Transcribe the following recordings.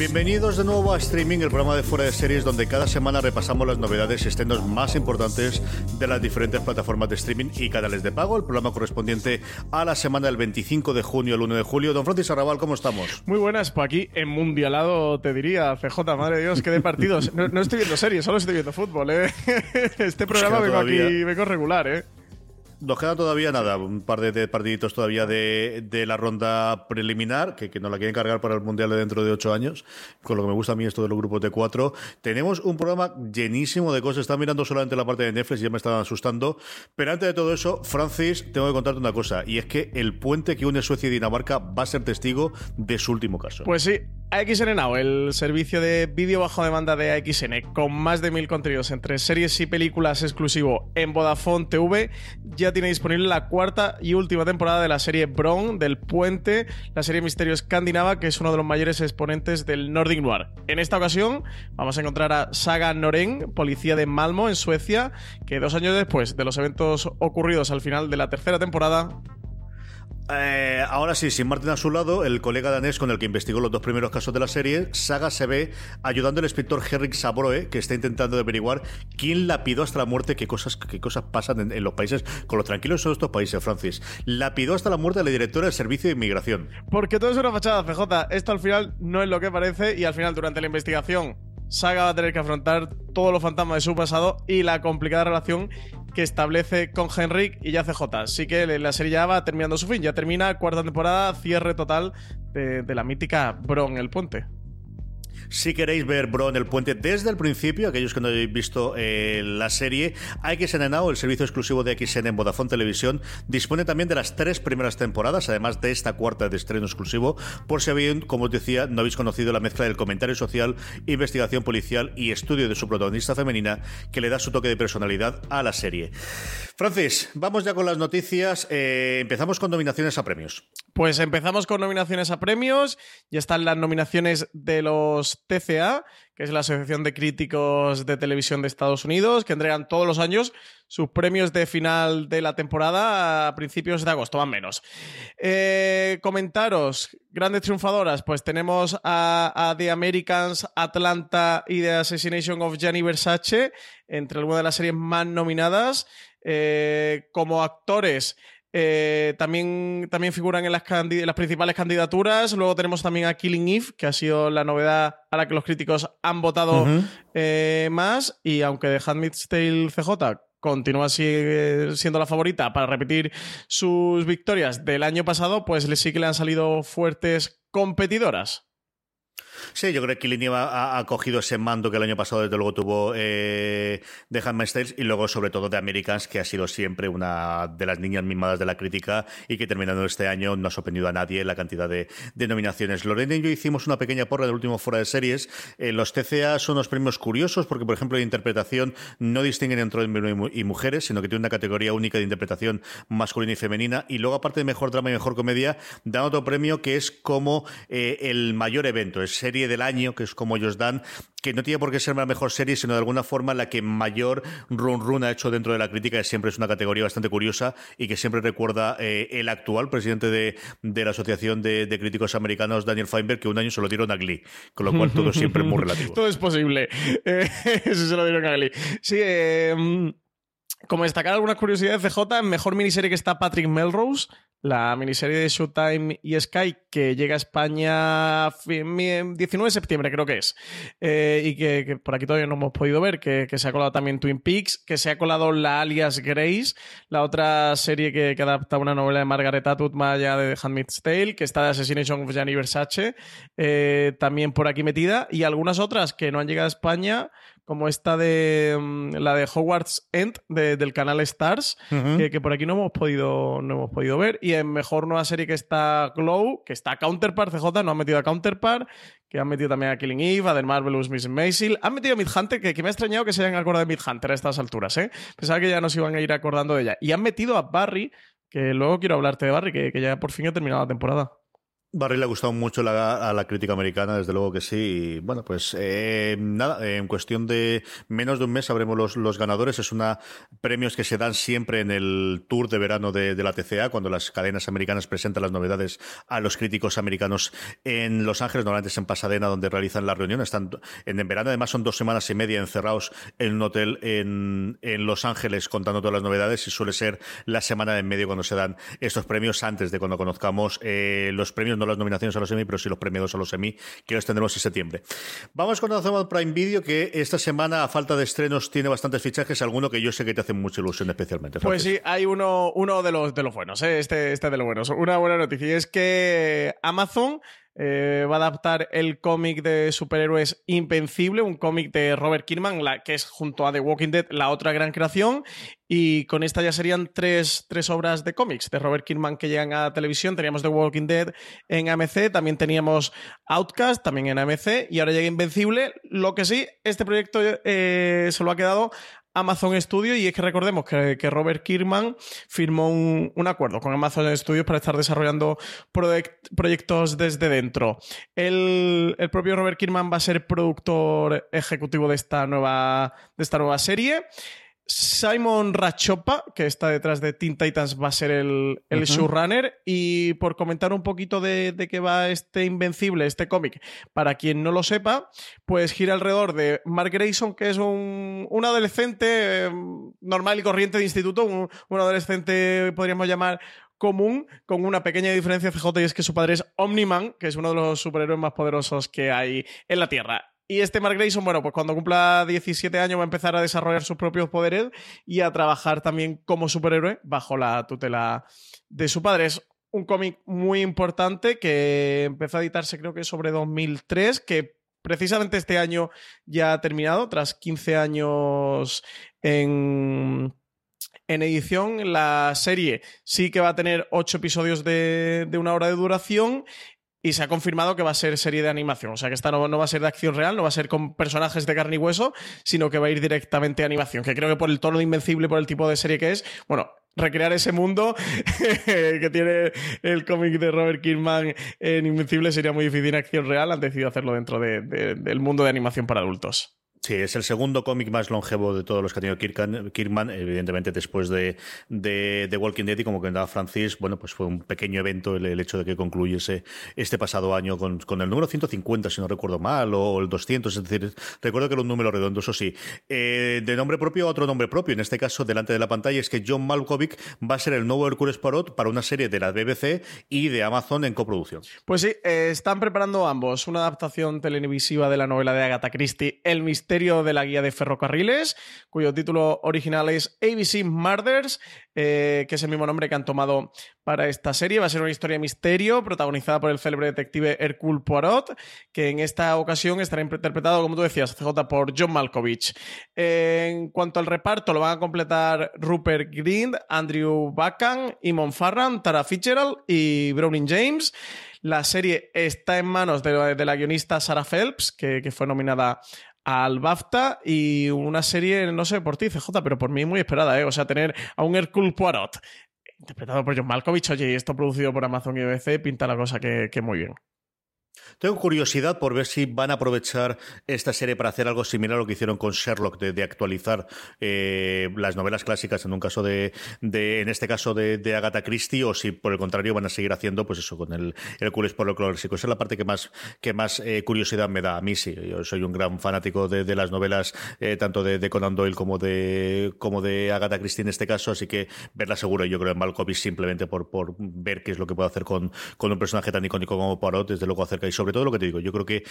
Bienvenidos de nuevo a Streaming, el programa de fuera de series donde cada semana repasamos las novedades y estrenos más importantes de las diferentes plataformas de streaming y canales de pago. El programa correspondiente a la semana del 25 de junio al 1 de julio. Don Francis Arrabal, ¿cómo estamos? Muy buenas, pues aquí en Mundialado te diría, CJ, madre de Dios, qué de partidos. No, no estoy viendo series, solo estoy viendo fútbol, ¿eh? Este programa vengo aquí, vengo regular, ¿eh? Nos queda todavía nada, un par de, partiditos todavía de, la ronda preliminar, que, que nos la quieren cargar para el Mundial de dentro de ocho años, con lo que me gusta a mí esto de los grupos de cuatro. Tenemos un programa llenísimo de cosas, estaba mirando solamente la parte de Netflix y ya me estaban asustando, pero antes de todo eso, Francis, tengo que contarte una cosa, y es que el puente que une Suecia y Dinamarca va a ser testigo de su último caso. Pues sí, AXN Now, el servicio de vídeo bajo demanda de AXN, con más de mil contenidos entre series y películas exclusivo en Vodafone TV, ya tiene disponible la cuarta y última temporada de la serie Bron del Puente, la serie misterio escandinava, que es uno de los mayores exponentes del Nordic Noir. En esta ocasión vamos a encontrar a Saga Norén, policía de Malmo, en Suecia, que dos años después de los eventos ocurridos al final de la tercera temporada, Eh, ahora sí, sin Martin a su lado, el colega danés con el que investigó los dos primeros casos de la serie, Saga se ve ayudando al inspector Henrik Sabroe, que está intentando averiguar quién lapidó hasta la muerte, qué cosas, qué cosas pasan en, en los países, con los tranquilos son estos países, Francis. Lapidó hasta la muerte a la directora del Servicio de Inmigración. Porque todo es una fachada, CJ. Esto al final no es lo que parece y al final durante la investigación Saga va a tener que afrontar todos los fantasmas de su pasado y la complicada relación que establece con Henrik y ya CJ. Así que la serie ya va terminando su fin. Ya termina cuarta temporada, cierre total de, de la mítica Bron el puente. Si queréis ver Bro en el puente desde el principio, aquellos que no hayáis visto eh, la serie, AXN Now, el servicio exclusivo de XN en Vodafone Televisión, dispone también de las tres primeras temporadas, además de esta cuarta de estreno exclusivo, por si habéis, como os decía, no habéis conocido la mezcla del comentario social, investigación policial y estudio de su protagonista femenina, que le da su toque de personalidad a la serie. Francis, vamos ya con las noticias. Eh, empezamos con nominaciones a premios. Pues empezamos con nominaciones a premios. Ya están las nominaciones de los TCA, que es la Asociación de Críticos de Televisión de Estados Unidos, que entregan todos los años sus premios de final de la temporada a principios de agosto, más o menos. Eh, comentaros, grandes triunfadoras, pues tenemos a, The Americans, Atlanta y The Assassination of Gianni Versace, entre algunas de las series más nominadas. Eh, como actores, eh, también, también figuran en las, candi- en las principales candidaturas. Luego tenemos también a Killing Eve, que ha sido la novedad a la que los críticos han votado eh, más. Y aunque The Handmaid's Tale CJ continúa siendo la favorita para repetir sus victorias del año pasado, pues sí que le han salido fuertes competidoras. Sí, yo creo que Killing ha, ha cogido ese mando que el año pasado desde luego tuvo eh, de Handmaid's y luego sobre todo de Americans, que ha sido siempre una de las niñas mimadas de la crítica y que terminando este año no ha sorprendido a nadie la cantidad de, nominaciones. Lorena y yo hicimos una pequeña porra del último fuera de series. Eh, los TCA son unos premios curiosos porque, por ejemplo, de interpretación no distinguen entre hombres y mu- y mujeres, sino que tienen una categoría única de interpretación masculina y femenina. Y luego, aparte de mejor drama y mejor comedia, dan otro premio que es como eh, el mayor evento, serie del año, que es como ellos dan, que no tiene por qué ser la mejor serie, sino de alguna forma la que mayor run run ha hecho dentro de la crítica, que siempre es una categoría bastante curiosa y que siempre recuerda eh, el actual presidente de, de la Asociación de, de Críticos Americanos, Daniel Feinberg, que un año se lo dieron a Glee, con lo cual todo siempre es muy relativo. Todo es posible. Eh, eso se lo dieron a Glee. Sí, eh, como destacar algunas curiosidades de J, mejor miniserie que está Patrick Melrose, la miniserie de Showtime y Sky que llega a España 19 de septiembre, creo que es, eh, y que, por aquí todavía no hemos podido ver, que, se ha colado también Twin Peaks, que se ha colado la alias Grace, la otra serie que, adapta una novela de Margaret Atwood más allá de The Handmaid's Tale, que está de Assassination of Gianni Versace, eh, también por aquí metida, y algunas otras que no han llegado a España, como esta de mm, la de Hogwarts End del canal Stars, que, por aquí no hemos podido no hemos podido ver. Y en mejor nueva serie que está Glow, que está Counterpart, CJ, no han metido a Counterpart, que han metido también a Killing Eve, a The Marvelous Miss Maisel. Han metido a Midhunter, que, que me ha extrañado que se hayan acordado de Midhunter a estas alturas, ¿eh? Pensaba que ya nos iban a ir acordando de ella. Y han metido a Barry, que luego quiero hablarte de Barry, que, que ya por fin ha terminado la temporada. Barry le ha gustado mucho a la crítica americana, desde luego que sí. Y bueno, pues eh, nada, en cuestión de menos de un mes sabremos los, ganadores. Es una premios que se dan siempre en el tour de verano de, la TCA, cuando las cadenas americanas presentan las novedades a los críticos americanos en Los Ángeles, normalmente es en Pasadena donde realizan la reunión. Están en, verano, además son dos semanas y media encerrados en un hotel en, Los Ángeles contando todas las novedades y suele ser la semana en medio cuando se dan estos premios antes de cuando conozcamos eh, los premios no las nominaciones a los Emmy, pero sí los premios a los Emmy, que los tendremos en septiembre. Vamos con Amazon Prime Video, que esta semana, a falta de estrenos, tiene bastantes fichajes, alguno que yo sé que te hace mucha ilusión especialmente. Pues sí, hay uno, uno de, los, de los buenos, ¿eh? este, este de los buenos. Una buena noticia es que Amazon eh, va a adaptar el cómic de superhéroes Invencible, un cómic de Robert Kirkman, que es junto a The Walking Dead la otra gran creación. Y con esta ya serían tres, tres obras de cómics de Robert Kirkman que llegan a televisión. Teníamos The Walking Dead en AMC, también teníamos Outcast, también en AMC, y ahora llega Invencible. Lo que sí, este proyecto eh, se lo ha quedado Amazon Studios y es que recordemos que, Robert Kirkman firmó un, acuerdo con Amazon Studios para estar desarrollando proyectos desde dentro. El, el, propio Robert Kirkman va a ser productor ejecutivo de esta nueva, de esta nueva serie. Simon Rachopa, que está detrás de Teen Titans, va a ser el, el showrunner. Y por comentar un poquito de, de qué va este Invencible, este cómic, para quien no lo sepa, pues gira alrededor de Mark Grayson, que es un, un adolescente em, normal y corriente de instituto, un, un adolescente, podríamos llamar, común, con una pequeña diferencia CJ, y es que su padre es Omniman, que es uno de los superhéroes más poderosos que hay en la Tierra. Y este Mark Grayson, bueno, pues cuando cumpla 17 años va a empezar a desarrollar sus propios poderes y a trabajar también como superhéroe bajo la tutela de su padre. Es un cómic muy importante que empezó a editarse creo que sobre 2003, que precisamente este año ya ha terminado, tras 15 años en, en edición. La serie sí que va a tener 8 episodios de, de, una hora de duración y se ha confirmado que va a ser serie de animación. O sea, que esta no, va a ser de acción real, no va a ser con personajes de carne y hueso, sino que va a ir directamente a animación. Que creo que por el tono de Invencible, por el tipo de serie que es, bueno, recrear ese mundo que tiene el cómic de Robert Kirkman en Invencible sería muy difícil en acción real. Han decidido hacerlo dentro del mundo de animación para adultos. Sí, es el segundo cómic más longevo de todos los que ha tenido Kirkman, evidentemente después de, de, Walking Dead y como comentaba Francis, bueno, pues fue un pequeño evento el, hecho de que concluyese este pasado año con, el número 150, si no recuerdo mal, o el 200, es decir, recuerdo que era un número redondo, eso sí. Eh, de nombre propio a otro nombre propio, en este caso delante de la pantalla, es que John Malkovich va a ser el nuevo Hercules Poirot para una serie de la BBC y de Amazon en coproducción. Pues sí, eh, están preparando ambos una adaptación televisiva de la novela de Agatha Christie, El Misterio de la guía de ferrocarriles, cuyo título original es ABC Murders, eh, que es el mismo nombre que han tomado para esta serie. Va a ser una historia misterio protagonizada por el célebre detective Hercule Poirot, que en esta ocasión estará interpretado, como tú decías, CJ, por John Malkovich. en cuanto al reparto, lo van a completar Rupert Green, Andrew Bacon, Imon Farran, Tara Fitzgerald y Browning James. La serie está en manos de, la guionista Sarah Phelps, que, que, fue nominada al BAFTA y una serie, no sé por ti, CJ, pero por mí muy esperada, ¿eh? O sea, tener a un Hercule Poirot interpretado por John Malkovich, oye, y esto producido por Amazon y BBC, pinta la cosa que, que muy bien. Tengo curiosidad por ver si van a aprovechar esta serie para hacer algo similar a lo que hicieron con Sherlock, de, actualizar eh, las novelas clásicas en un caso de, en este caso de, Agatha Christie, o si por el contrario van a seguir haciendo, pues eso, con el, el por lo clásico. Esa es la parte que más, que más eh, curiosidad me da. A mí sí, yo soy un gran fanático de, las novelas, eh, tanto de, Conan Doyle como de, como de Agatha Christie en este caso, así que verla seguro, yo creo, en Malkovich simplemente por, por ver qué es lo que puede hacer con, con un personaje tan icónico como Poirot, desde luego acerca y sobre todo lo que te digo, yo creo que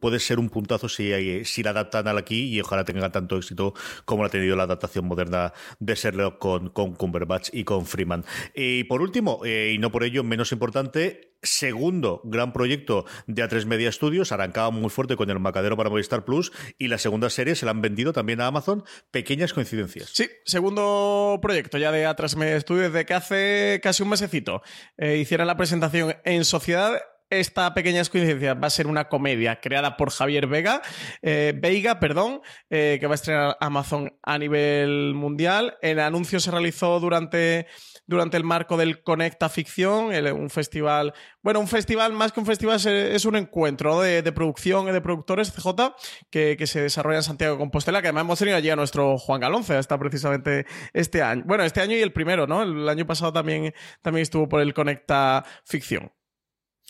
puede ser un puntazo si, si la adaptan al aquí y ojalá tenga tanto éxito como la ha tenido la adaptación moderna de Sherlock con, con Cumberbatch y con Freeman. Y por último, eh, y no por ello menos importante, segundo gran proyecto de A3 Media Studios, arrancaba muy fuerte con el Macadero para Movistar Plus y la segunda serie se la han vendido también a Amazon. Pequeñas coincidencias. Sí, segundo proyecto ya de A3 Media Studios de que hace casi un mesecito eh, hicieron la presentación en Sociedad esta pequeña coincidencia va a ser una comedia creada por Javier Vega, eh, Veiga, perdón, eh, que va a estrenar Amazon a nivel mundial. El anuncio se realizó durante, durante el marco del Conecta Ficción, un festival, bueno, un festival más que un festival es, un encuentro de, producción y de productores CJ que, que, se desarrolla en Santiago de Compostela, que además hemos tenido allí a nuestro Juan Galonce, está precisamente este año. Bueno, este año y el primero, ¿no? El año pasado también, también estuvo por el Conecta Ficción.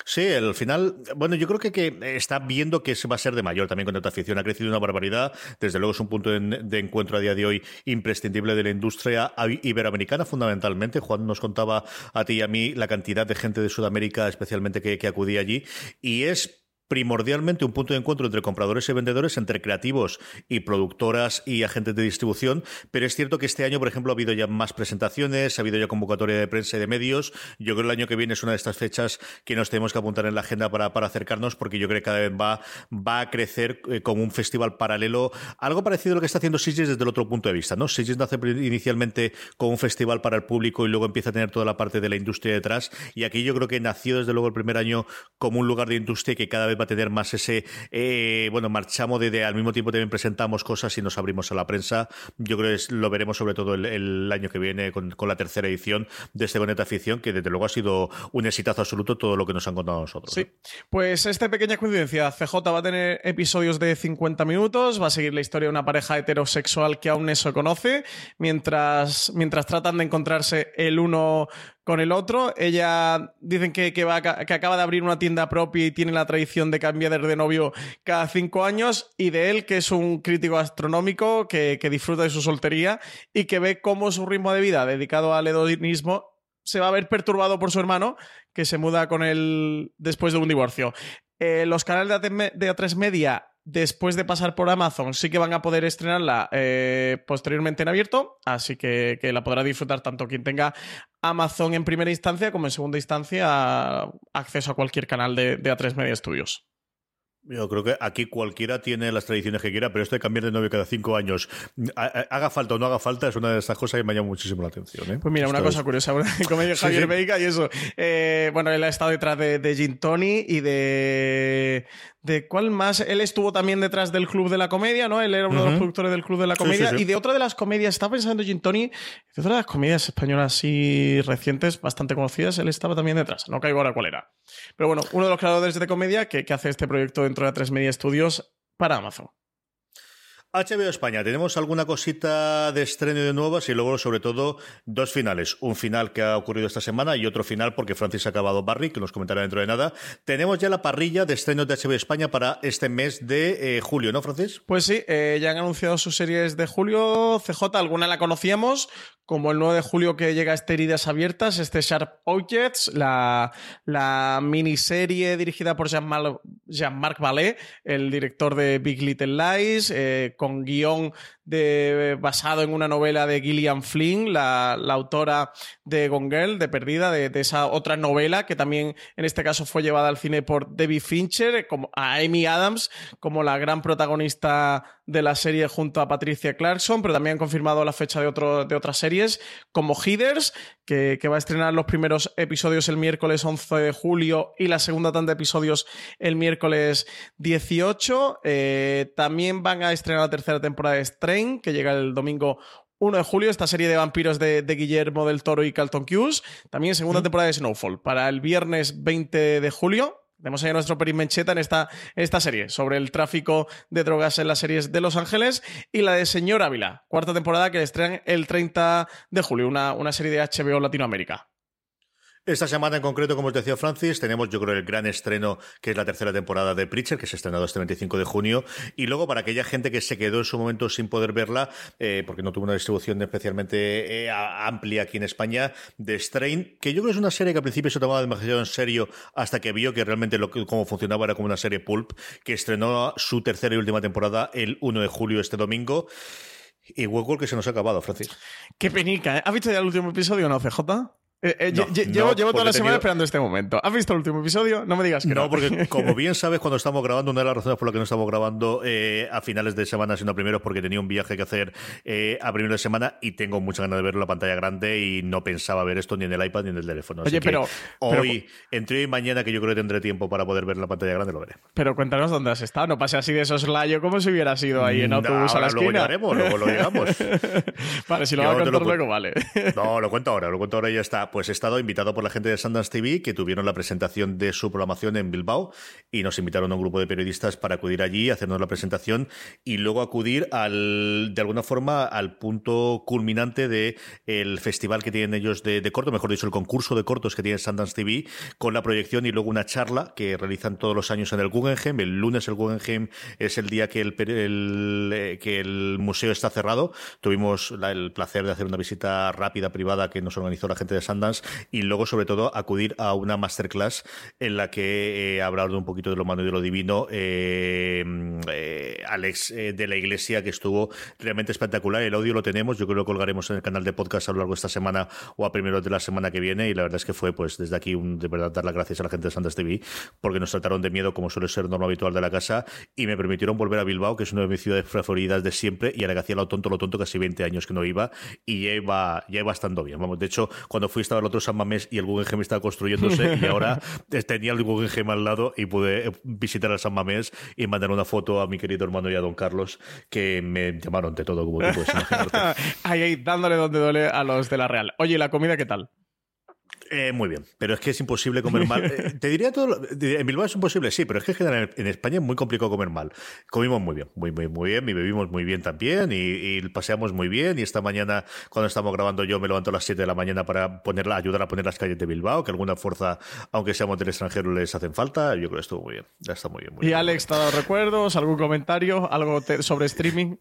Sí, al final, bueno, yo creo que, que está viendo que se va a ser de mayor también con esta afición. Ha crecido una barbaridad. Desde luego es un punto de, encuentro a día de hoy imprescindible de la industria iberoamericana, fundamentalmente. Juan nos contaba a ti y a mí la cantidad de gente de Sudamérica, especialmente que acudía allí. Y es primordialmente un punto de encuentro entre compradores y vendedores, entre creativos y productoras y agentes de distribución, pero es cierto que este año, por ejemplo, ha habido ya más presentaciones, ha habido ya convocatoria de prensa y de medios. Yo creo que el año que viene es una de estas fechas que nos tenemos que apuntar en la agenda para, acercarnos, porque yo creo que cada vez va, va a crecer eh, como un festival paralelo, algo parecido a lo que está haciendo Sitges desde el otro punto de vista, ¿no? Nace inicialmente como un festival para el público y luego empieza a tener toda la parte de la industria detrás, y aquí yo creo que nació desde luego el primer año como un lugar de industria que cada vez va a tener más ese, eh, bueno, marchamos de, al mismo tiempo también presentamos cosas y nos abrimos a la prensa. Yo creo que lo veremos sobre todo el, año que viene con, la tercera edición de este Boneta Afición, que desde luego ha sido un exitazo absoluto todo lo que nos han contado nosotros. Sí, pues esta pequeña coincidencia, CJ va a tener episodios de 50 minutos, va a seguir la historia de una pareja heterosexual que aún se conoce, mientras, mientras tratan de encontrarse el uno con el otro. Ella dicen que, que, va, que acaba de abrir una tienda propia y tiene la tradición de cambiar de novio cada cinco años. Y de él, que es un crítico astronómico que, que disfruta de su soltería y que ve cómo su ritmo de vida dedicado al hedonismo se va a ver perturbado por su hermano, que se muda con él después de un divorcio. Eh, los canales de A3 Media después de pasar por Amazon, sí que van a poder estrenarla eh, posteriormente en abierto, así que, la podrá disfrutar tanto quien tenga Amazon en primera instancia como en segunda instancia acceso a cualquier canal de, de A3 Media Studios. Yo creo que aquí cualquiera tiene las tradiciones que quiera, pero esto de cambiar de novio cada cinco años, haga falta o no haga falta, es una de esas cosas que me llama muchísimo la atención. ¿eh? Pues mira, una cosa curiosa, como Javier Veiga y eso. Eh, bueno, él ha estado detrás de, de Gin Tony y de de cuál más. Él estuvo también detrás del Club de la Comedia, ¿no? Él era uno de los productores del Club de la Comedia. Y de otra de las comedias, estaba pensando Jim Tony, de otra de las comedias españolas así recientes, bastante conocidas, él estaba también detrás. No caigo ahora cuál era. Pero bueno, uno de los creadores de comedia que, que hace este proyecto dentro de Media Studios para Amazon. HBO España, tenemos alguna cosita de estreno de nuevas y luego, sobre todo, dos finales. Un final que ha ocurrido esta semana y otro final porque Francis ha acabado Barry, que nos comentará dentro de nada. Tenemos ya la parrilla de estrenos de HBO España para este mes de eh, julio, ¿no, Francis? Pues sí, eh, ya han anunciado sus series de julio. CJ, alguna la conocíamos, como el 9 de julio que llega este Heridas Abiertas, este Sharp Objects, la, la miniserie dirigida por Jean-Marc Jean el director de Big Little Lies, eh, con guion basado en una novela de Gillian Flynn, la, autora de Gone Girl, de Perdida, de, esa otra novela que también en este caso fue llevada al cine por Debbie Fincher, como, a Amy Adams como la gran protagonista de la serie junto a Patricia Clarkson, pero también han confirmado la fecha de, otro, de otras series como Heathers, que, va a estrenar los primeros episodios el miércoles 11 de julio y la segunda tanda de episodios el miércoles 18. Eh, también van a estrenar la tercera temporada de Que llega el domingo 1 de julio, esta serie de vampiros de, Guillermo del Toro y Carlton Hughes. También segunda temporada de Snowfall. Para el viernes 20 de julio, Tenemos ahí a nuestro Perimencheta en esta, en esta serie sobre el tráfico de drogas en las series de Los Ángeles y la de Señor Ávila, cuarta temporada que estrenan el 30 de julio, una, una serie de HBO Latinoamérica. Esta semana en concreto, como os decía Francis, tenemos yo creo el gran estreno que es la tercera temporada de Preacher, que se ha estrenado este 25 de junio. Y luego para aquella gente que se quedó en su momento sin poder verla, eh, porque no tuvo una distribución especialmente eh, amplia aquí en España, de Strain, que yo creo que es una serie que al principio se tomaba demasiado en serio hasta que vio que realmente cómo funcionaba era como una serie pulp, que estrenó su tercera y última temporada el 1 de julio este domingo. Y Westworld que se nos ha acabado, Francis. Qué penica, ¿eh? ¿Has visto ya el último episodio, no, CJ? Eh, eh, No, lle- no, llevo, llevo toda la semana tenido- esperando este momento. ¿Has visto el último episodio? No me digas que no. No, porque como bien sabes, cuando estamos grabando, una de las razones por las que no estamos grabando eh, a finales de semana, sino a primeros, porque tenía un viaje que hacer eh, a primeros de semana y tengo muchas ganas de verlo en la pantalla grande y no pensaba ver esto ni en el iPad ni en el teléfono. Así Oye, que pero- pero- hoy, entre hoy y mañana, que yo creo que tendré tiempo para poder ver en la pantalla grande, lo veré. Pero cuéntanos dónde has estado. No pase así de soslayo como si hubiera sido ahí en No, autobús a la ahora luego esquina. llegaremos, luego lo llegamos. vale, si lo Yo vas a lo contar luego, vale. No, lo cuento ahora, lo cuento ahora y ya está. Pues he estado invitado por la gente de Sundance TV que tuvieron la presentación de su programación en Bilbao y nos invitaron a un grupo de periodistas para acudir allí, hacernos la presentación y luego acudir al, de alguna forma al punto culminante de el festival que tienen ellos de, de corto, mejor dicho, el concurso de cortos que tiene Sundance TV con la proyección y luego una charla que realizan todos los años en el Guggenheim. El lunes el Guggenheim es el día que el, eh, que el museo está cerrado. Tuvimos el placer de hacer una visita rápida, privada, que nos organizó la gente de Sundance y luego, sobre todo, acudir a una masterclass en la que eh, un poquito de lo humano y de lo divino eh, eh, Alex eh, de la Iglesia, que estuvo realmente espectacular. El audio lo tenemos, yo creo que lo colgaremos en el canal de podcast a lo largo de esta semana o a primeros de la semana que viene y la verdad es que fue, pues, desde aquí, un, de verdad, dar las gracias a la gente de Sundance TV porque nos trataron de miedo como suele ser norma habitual de la casa y me permitieron volver a Bilbao, que es una de mis ciudades preferidas de siempre y a la que hacía lo tonto, lo tonto, casi 20 años que no iba y ya iba, ya iba estando bien. Vamos, de hecho, cuando fui estaba el otro San Mamés y el Guggenheim estaba construyéndose y ahora tenía el Guggenheim al lado y pude visitar al San Mamés y mandar una foto a mi querido hermano y a don Carlos que me llamaron de todo, como tú puedes imaginarte. ahí, ahí, dándole donde duele a los de la Real. Oye, ¿y la comida qué tal? Eh, muy bien, pero es que es imposible comer mal. Eh, te diría todo. lo- En Bilbao es imposible, sí, pero es que en en España es muy complicado comer mal. Comimos muy bien, muy, muy, muy bien, y bebimos muy bien también, y, y paseamos muy bien. Y esta mañana, cuando estamos grabando, yo me levanto a las 7 de la mañana para ponerla, ayudar a poner las calles de Bilbao, que alguna fuerza, aunque seamos del extranjero, les hacen falta. Yo creo que estuvo muy bien, ya está muy bien. Muy ¿Y bien, Alex te ha dado recuerdos? ¿Algún comentario? ¿Algo te- sobre streaming?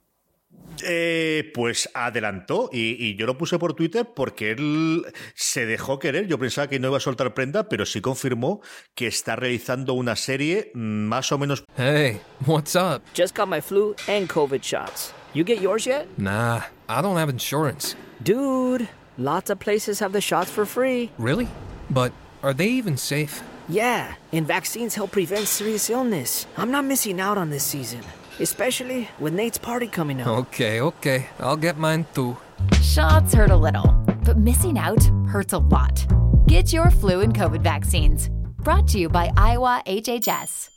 Eh, pues adelantó y, y yo lo puse por Twitter porque él se dejó querer. Yo pensaba que no iba a soltar prenda, pero sí confirmó que está realizando una serie más o menos. Hey, what's up? Just got my flu and COVID shots. You get yours yet? Nah, I don't have insurance. Dude, lots of places have the shots for free. Really? But are they even safe? Yeah, and vaccines help prevent serious illness. I'm not missing out on this season, especially with Nate's party coming up. Okay, okay. I'll get mine too. Shots hurt a little, but missing out hurts a lot. Get your flu and COVID vaccines. Brought to you by Iowa HHS.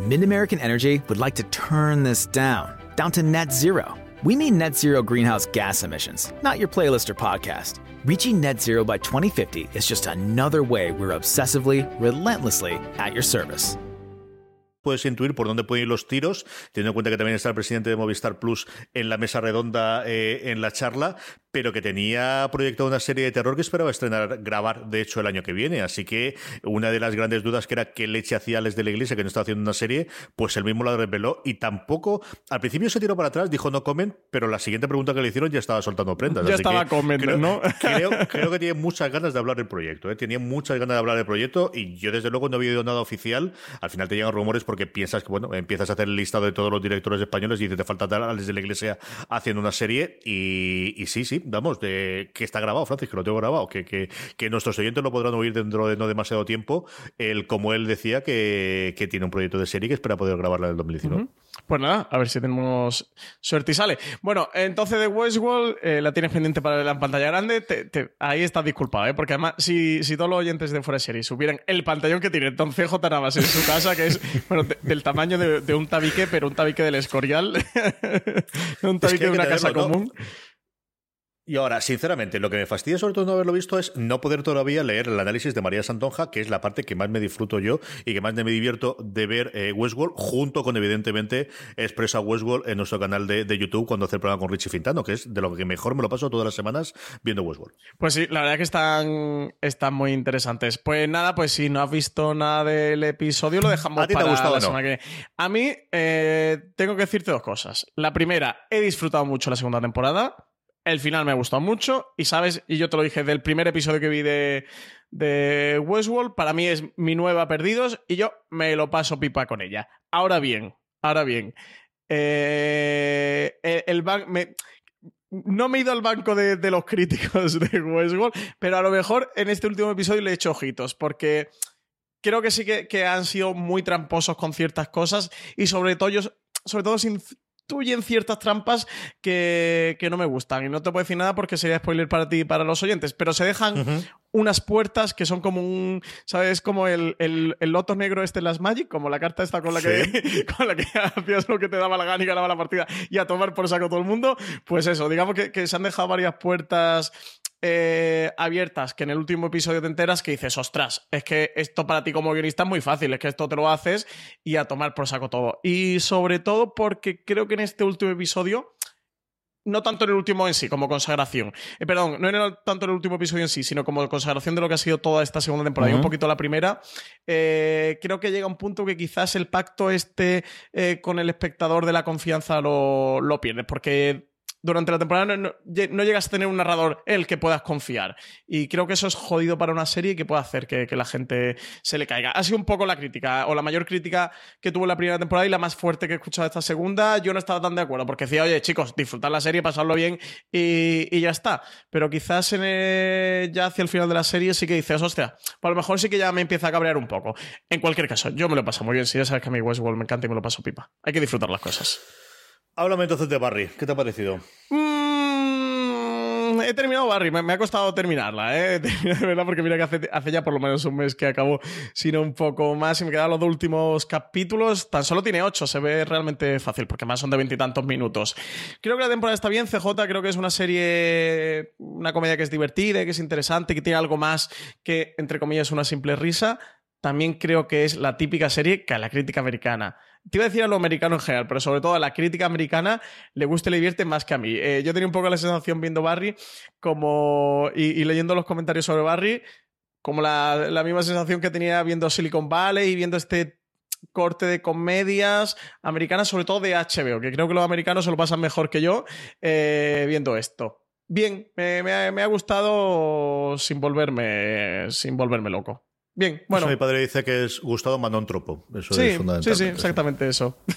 Mid American Energy would like to turn this down, down to net zero. We mean net zero greenhouse gas emissions, not your playlist or podcast. Reaching net zero by 2050 is just another way we're obsessively, relentlessly at your service. Puedes intuir por dónde pueden ir los tiros, teniendo en cuenta que también está el presidente de Movistar Plus en la mesa redonda eh, en la charla, pero que tenía proyectado una serie de terror que esperaba estrenar, grabar, de hecho, el año que viene. Así que una de las grandes dudas que era qué leche hacía Alex de la Iglesia, que no estaba haciendo una serie, pues él mismo la reveló y tampoco, al principio se tiró para atrás, dijo no comen, pero la siguiente pregunta que le hicieron ya estaba soltando prendas. Ya Así estaba que creo, ¿no? creo, creo que tiene muchas ganas de hablar del proyecto, ¿eh? tenía muchas ganas de hablar del proyecto y yo desde luego no había oído nada oficial. Al final te llegan rumores porque piensas que, bueno, empiezas a hacer el listado de todos los directores españoles y dices, te falta tal Alex de la Iglesia haciendo una serie y, y sí, sí, vamos, de que está grabado, Francis, que lo tengo grabado, que, que, que nuestros oyentes lo podrán oír dentro de no demasiado tiempo, el como él decía que, que tiene un proyecto de serie que espera poder grabarla en el 2019. Pues nada, a ver si tenemos suerte y sale. Bueno, entonces de Westworld eh, la tienes pendiente para verla en pantalla grande. Te- te- ahí estás disculpado, ¿eh? porque además, si, si todos los oyentes de Fuera de Serie supieran el pantallón que tiene entonces J. Navas en su casa, que es bueno, de- del tamaño de, de un tabique, pero un tabique del Escorial, un tabique de una casa ¿no? Y ahora, sinceramente, lo que me fastidia sobre todo no haberlo visto es no poder todavía leer el análisis de María Santonja, que es la parte que más me disfruto yo y que más me divierto de ver eh, Westworld, junto con, evidentemente, Expresa Westworld en nuestro canal de, de, YouTube cuando hace el programa con Richie Fintano, que es de lo que mejor me lo paso todas las semanas viendo Westworld. Pues sí, la verdad que están, están muy interesantes. Pues nada, pues si no has visto nada del episodio, lo dejamos ¿A ti te para ha gustado la no? semana que viene. A mí, eh, tengo que decirte dos cosas. La primera, he disfrutado mucho la segunda temporada. El final me ha gustado mucho. Y sabes, y yo te lo dije del primer episodio que vi de, Westworld, para mí es mi nueva Perdidos y yo me lo paso pipa con ella. Ahora bien, ahora bien. eh, el, ban- me- no me he ido al banco de, los críticos de Westworld, pero a lo mejor en este último episodio le he hecho ojitos, porque creo que sí que, que han sido muy tramposos con ciertas cosas y sobre todo, sobre todo se intuyen ciertas trampas que, que no me gustan. Y no te puedo decir nada porque sería spoiler para ti y para los oyentes, pero se dejan unas puertas que son como un, ¿sabes? Como el, el, el loto negro este en las Magic, como la carta esta con la que, con la que hacías lo que te daba la gana y ganaba la partida y a tomar por saco todo el mundo. Pues eso, digamos que, que se han dejado varias puertas eh, abiertas que en el último episodio te enteras que dices, ostras, es que esto para ti como guionista es muy fácil, es que esto te lo haces y a tomar por saco todo. Y sobre todo porque creo que en este último episodio no tanto en el último en sí, como consagración. Eh, perdón, no en el- tanto en el último episodio en sí, sino como consagración de lo que ha sido toda esta segunda temporada y un poquito la primera. eh, creo que llega un punto que quizás el pacto este eh, con el espectador de la confianza lo, lo pierdes, porque durante la temporada no, no- lle- no llegas a tener un narrador el que puedas confiar. Y creo que eso es jodido para una serie que puede hacer que, que la gente se le caiga. Ha sido un poco la crítica, o la mayor crítica que tuvo la primera temporada y la más fuerte que he escuchado esta segunda. Yo no estaba tan de acuerdo, porque decía, oye, chicos, disfrutar la serie, pasarlo bien y, y ya está. Pero quizás en el- ya hacia el final de la serie sí que dices, hostia, pues a lo mejor sí que ya me empieza a cabrear un poco. En cualquier caso, yo me lo paso muy bien. Si ya sabes que a mí Westworld me encanta y me lo paso pipa. Hay que disfrutar las cosas. Háblame entonces de Barry. ¿Qué te ha parecido? Mm, he terminado Barry, me, ha costado terminarla, ¿eh? De verdad porque mira que hace, hace ya por lo menos un mes que acabó, sino un poco más y me quedan los dos últimos capítulos. Tan solo tiene ocho, se ve realmente fácil porque más son de veintitantos minutos. Creo que la temporada está bien, CJ creo que es una serie, una comedia que es divertida, que es interesante, que tiene algo más que, entre comillas, una simple risa. También creo que es la típica serie que a la crítica americana te iba a decir a lo americano en general, pero sobre todo a la crítica americana le gusta y le divierte más que a mí. Eh, yo tenía un poco la sensación viendo Barry como y, leyendo los comentarios sobre Barry, como la, la misma sensación que tenía viendo Silicon Valley y viendo este corte de comedias americanas, sobre todo de HBO, que creo que los americanos se lo pasan mejor que yo eh, viendo esto. Bien, me, me ha, me ha gustado sin volverme, sin volverme loco. Bien, bueno. Eso mi padre dice que es gustado Manon Tropo. Eso Sí, es sí, fundamental. sí, exactamente eso.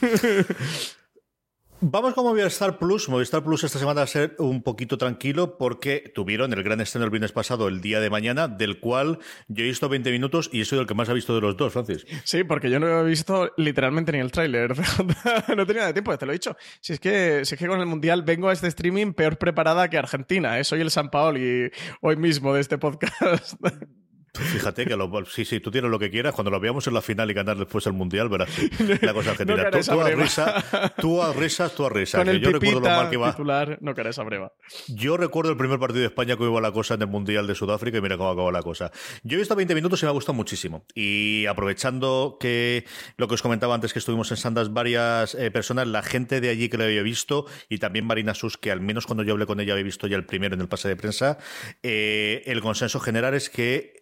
Vamos con Movistar Plus. Movistar Plus esta semana va a ser un poquito tranquilo porque tuvieron el gran estreno el viernes pasado, el día de mañana, del cual yo he visto 20 minutos y soy el que más ha visto de los dos, Francis. Sí, porque yo no he visto literalmente ni el tráiler. no tenía de tiempo, te lo he dicho. Si es, que, si es que con el Mundial vengo a este streaming peor preparada que Argentina. ¿eh? Soy el San Paoli hoy mismo de este podcast. Fíjate que lo, sí, sí, tú tienes lo que quieras. Cuando lo veamos en la final y ganar después el mundial, verás la cosa argentina. No tú, breva. risa, tú haz risas, tú haz risas. con Que el yo recuerdo lo mal que iba. titular, no caeré esa breva. Yo recuerdo el primer partido de España que iba la cosa en el Mundial de Sudáfrica y mira cómo acabó la cosa. Yo he visto 20 minutos y me ha gustado muchísimo. Y aprovechando que lo que os comentaba antes que estuvimos en Sandas varias eh, personas, la gente de allí que lo había visto y también Marina Sus, que al menos cuando yo hablé con ella había visto ya el primero en el pase de prensa, eh, el consenso general es que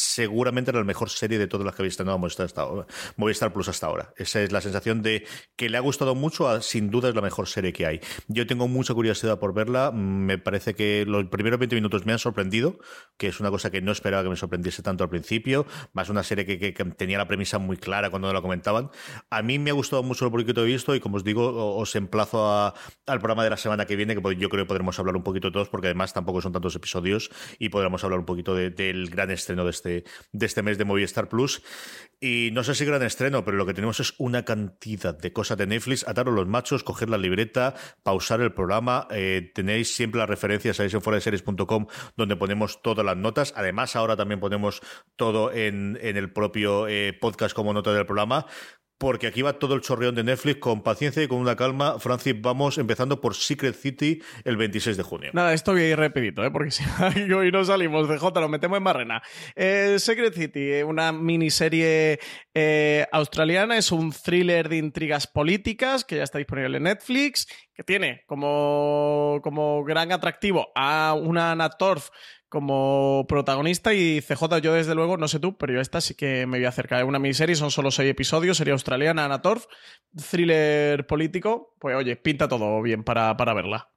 seguramente la mejor serie de todas las que habéis tenido Movistar, hasta ahora, Movistar Plus hasta ahora. Esa es la sensación de que le ha gustado mucho, sin duda es la mejor serie que hay. Yo tengo mucha curiosidad por verla, me parece que los primeros 20 minutos me han sorprendido, que es una cosa que no esperaba que me sorprendiese tanto al principio, más una serie que, tenía la premisa muy clara cuando me la comentaban. A mí me ha gustado mucho lo poquito que he visto y como os digo, os emplazo al programa de la semana que viene, que yo creo que podremos hablar un poquito todos, porque además tampoco son tantos episodios y podremos hablar un poquito de- del gran estreno de este, de este mes de Movistar Plus. Y no sé si gran estreno, pero lo que tenemos es una cantidad de cosas de Netflix. Ataros los machos, coger la libreta, pausar el programa. eh, tenéis siempre las referencias en fuera donde ponemos todas las notas. Además, ahora también ponemos todo en, en el propio eh, podcast como nota del programa porque aquí va todo el chorreón de Netflix con paciencia y con una calma. Francis, vamos empezando por Secret City el 26 de junio. Nada, esto voy a ir rapidito, ¿eh? porque si hoy no salimos de J, lo metemos en barrena. Eh, Secret City, eh, una miniserie eh, australiana, es un thriller de intrigas políticas que ya está disponible en Netflix, que tiene como, como gran atractivo a una Anna Torf como protagonista y CJ yo desde luego, no sé tú, pero yo esta sí que me voy a acercar. Es una miniserie, son solo seis episodios, serie australiana, Anna Torf, thriller político, pues oye, pinta todo bien para, para verla.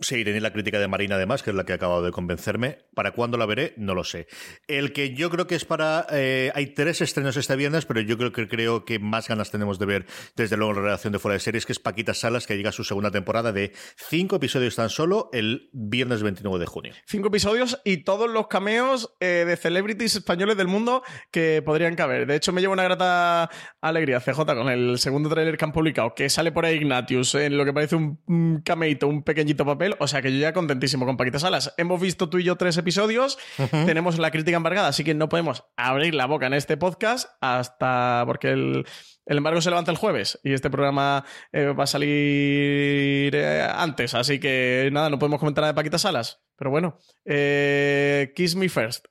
Sí, tenéis la crítica de Marina además, que es la que ha acabado de convencerme. ¿Para cuándo la veré? No lo sé. El que yo creo que es para... eh, hay tres estrenos este viernes, pero yo creo que creo que más ganas tenemos de ver desde luego la redacción de Fuera de Series, que es Paquita Salas, que llega a su segunda temporada de cinco episodios tan solo el viernes 29 de junio. Cinco episodios y todos los cameos eh, de celebrities españoles del mundo que podrían caber. De hecho, me llevo una grata alegría, CJ, con el segundo tráiler que han publicado, que sale por ahí Ignatius en lo que parece un cameito, un pequeñito papel. O sea que yo ya contentísimo con Paquita Salas. Hemos visto tú y yo tres episodios, tenemos la crítica embargada, así que no podemos abrir la boca en este podcast hasta porque el, el embargo se levanta el jueves y este programa eh, va a salir eh, antes, así que nada, no podemos comentar nada de Paquita Salas. Pero bueno, eh, Kiss Me First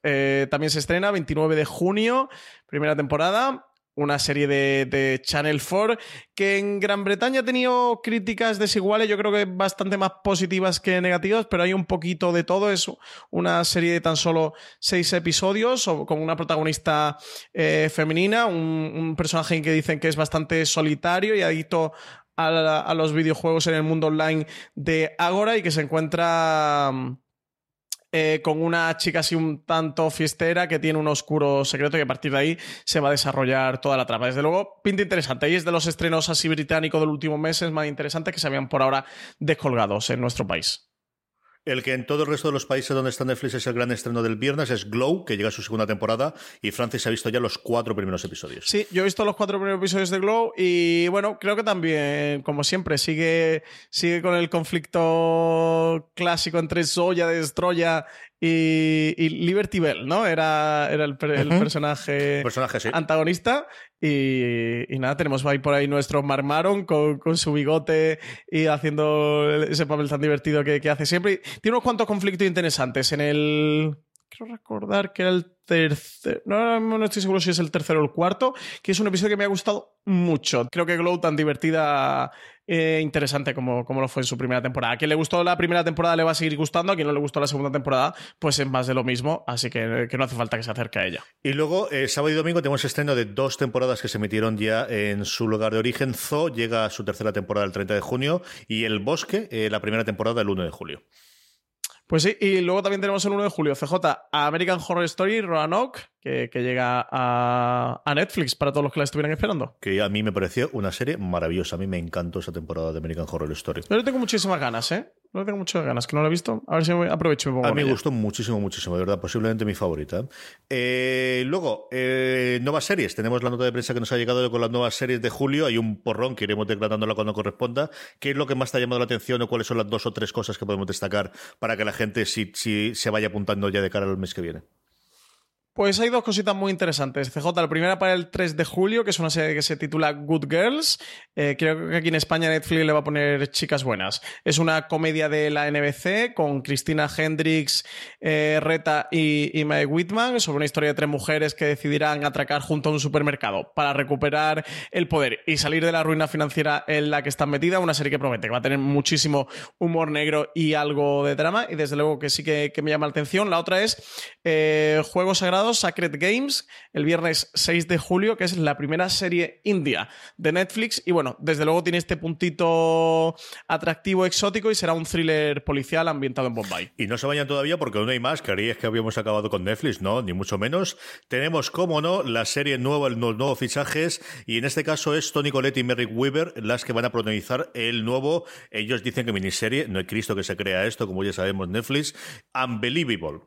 también se estrena 29 de junio, primera temporada. Una serie de, de Channel 4 que en Gran Bretaña ha tenido críticas desiguales, yo creo que bastante más positivas que negativas, pero hay un poquito de todo. Es una serie de tan solo seis episodios con una protagonista eh, femenina, un, un personaje que dicen que es bastante solitario y adicto a, a los videojuegos en el mundo online de Agora y que se encuentra mm, eh, con una chica así un tanto fiestera que tiene un oscuro secreto y a partir de ahí se va a desarrollar toda la trama. Desde luego, pinta interesante. Y es de los estrenos así británicos del último mes es más interesante que se habían por ahora descolgados en nuestro país. El que en todo el resto de los países donde está Netflix es el gran estreno del viernes es Glow, que llega a su segunda temporada, y Francis ha visto ya los cuatro primeros episodios. Sí, yo he visto los cuatro primeros episodios de Glow y bueno, creo que también, como siempre, sigue, sigue con el conflicto clásico entre Zoya de Destroya y, y Liberty Bell, ¿no? Era, era el, el personaje, personaje, sí. antagonista. Y, y nada, tenemos ahí por ahí nuestro Marmaron con, con su bigote y haciendo ese papel tan divertido que, que hace siempre. Y tiene unos cuantos conflictos interesantes. En el. Quiero recordar que era el tercer. No, no estoy seguro si es el tercero o el cuarto, que es un episodio que me ha gustado mucho. Creo que Glow tan divertida e interesante como, como lo fue en su primera temporada. A quien le gustó la primera temporada le va a seguir gustando, a quien no le gustó la segunda temporada, pues es más de lo mismo, así que, no hace falta que se acerque a ella. Y luego, eh, sábado y domingo, tenemos estreno de dos temporadas que se emitieron ya en su lugar de origen. Zoo llega a su tercera temporada el 30 de junio y El Bosque, eh, la primera temporada el 1 de julio. Pues sí, y luego también tenemos el 1 de julio, CJ, American Horror Story, Roanoke, que, que llega a, a Netflix para todos los que la estuvieran esperando. Que a mí me pareció una serie maravillosa. A mí me encantó esa temporada de American Horror Story. Yo le tengo muchísimas ganas, ¿eh? Le tengo muchas ganas, que no la he visto. A ver si me- aprovecho y me pongo A mí me gustó muchísimo, muchísimo, de verdad, posiblemente mi favorita. Eh, luego, eh, nuevas series. Tenemos la nota de prensa que nos ha llegado con las nuevas series de julio. Hay un porrón que iremos declarándola cuando corresponda. ¿Qué es lo que más te ha llamado la atención o cuáles son las dos o tres cosas que podemos destacar para que la gente si, si se vaya apuntando ya de cara al mes que viene? Pues hay dos cositas muy interesantes. CJ, la primera para el 3 de julio, que es una serie que se titula Good Girls. Eh, creo que aquí en España Netflix le va a poner Chicas Buenas. Es una comedia de la NBC con Cristina Hendricks, eh, Reta y, y Mae Whitman sobre una historia de tres mujeres que decidirán atracar junto a un supermercado para recuperar el poder y salir de la ruina financiera en la que están metidas. Una serie que promete que va a tener muchísimo humor negro y algo de drama. Y desde luego que sí que, me llama la atención. La otra es eh, Juegos Sacred Games, el viernes 6 de julio, que es la primera serie india de Netflix. Y bueno, desde luego tiene este puntito atractivo, exótico y será un thriller policial ambientado en Bombay. Y no se vayan todavía porque aún hay más. Creíais que habíamos acabado con Netflix, no, ni mucho menos. Tenemos, como no, la serie nueva, los nuevos fichajes. Y en este caso es Tony Colette y Merrick Weaver las que van a protagonizar el nuevo. Ellos dicen que miniserie, no hay Cristo que se crea esto, como ya sabemos, Netflix. Unbelievable.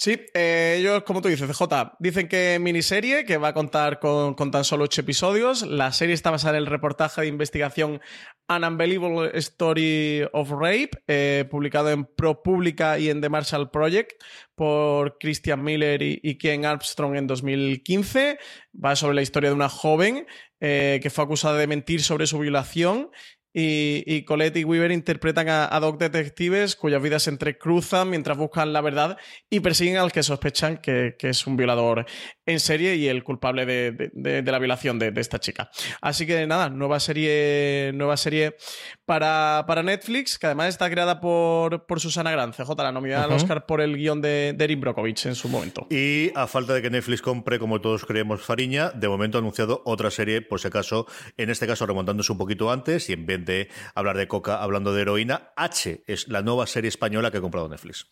Sí, eh, ellos, como tú dices, CJ, dicen que miniserie, que va a contar con, con, tan solo ocho episodios. La serie está basada en el reportaje de investigación An Unbelievable Story of Rape, eh, publicado en ProPublica y en The Marshall Project por Christian Miller y, Ken Armstrong en 2015. Va sobre la historia de una joven eh, que fue acusada de mentir sobre su violación y, y, Colette y Weaver interpretan a, dos detectives cuyas vidas se entrecruzan mientras buscan la verdad y persiguen al que sospechan que es un violador en serie y el culpable de, de, de, de la violación de, esta chica. Así que nada, nueva serie, nueva serie para, para Netflix, que además está creada por, por Susana Gran, CJ, la nominada uh -huh. al Oscar por el guion de, de Erin Brockovich en su momento. Y a falta de que Netflix compre, como todos creemos, Fariña, de momento ha anunciado otra serie, por si acaso, en este caso remontándose un poquito antes y en vez de hablar de coca hablando de heroína, H es la nueva serie española que ha comprado Netflix.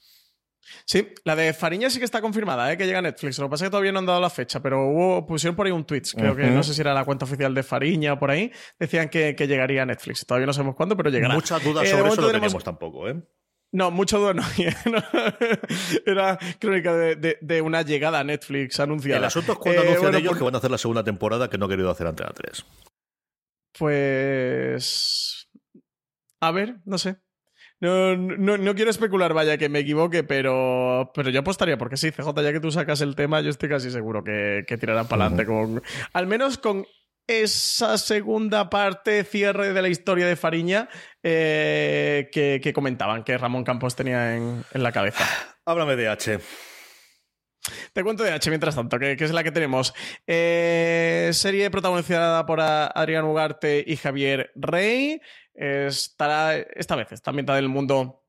Sí, la de Fariña sí que está confirmada, ¿eh? que llega a Netflix. Lo que pasa es que todavía no han dado la fecha, pero hubo, pusieron por ahí un tweet, creo uh -huh. que no sé si era la cuenta oficial de Fariña o por ahí, decían que, que llegaría a Netflix. Todavía no sabemos cuándo, pero llegará. Muchas dudas eh, sobre eso no tenemos... teníamos tampoco, ¿eh? No, mucho duda no. Era crónica de, de, de, una llegada a Netflix anunciada. El asunto es cuando eh, anuncian bueno, ellos por... que van a hacer la segunda temporada que no ha querido hacer Antena 3. Pues. A ver, no sé. No, no, no, quiero especular, vaya, que me equivoque, pero, pero yo apostaría, porque sí, CJ, ya que tú sacas el tema, yo estoy casi seguro que, que tirarán para adelante con. Al menos con esa segunda parte, cierre de la historia de Fariña, eh, que, que, comentaban que Ramón Campos tenía en, en la cabeza. Háblame de H. Te cuento de H mientras tanto, que, que es la que tenemos. Eh, serie protagonizada por Adrián Ugarte y Javier Rey. Estará, esta vez, está ambientada en el mundo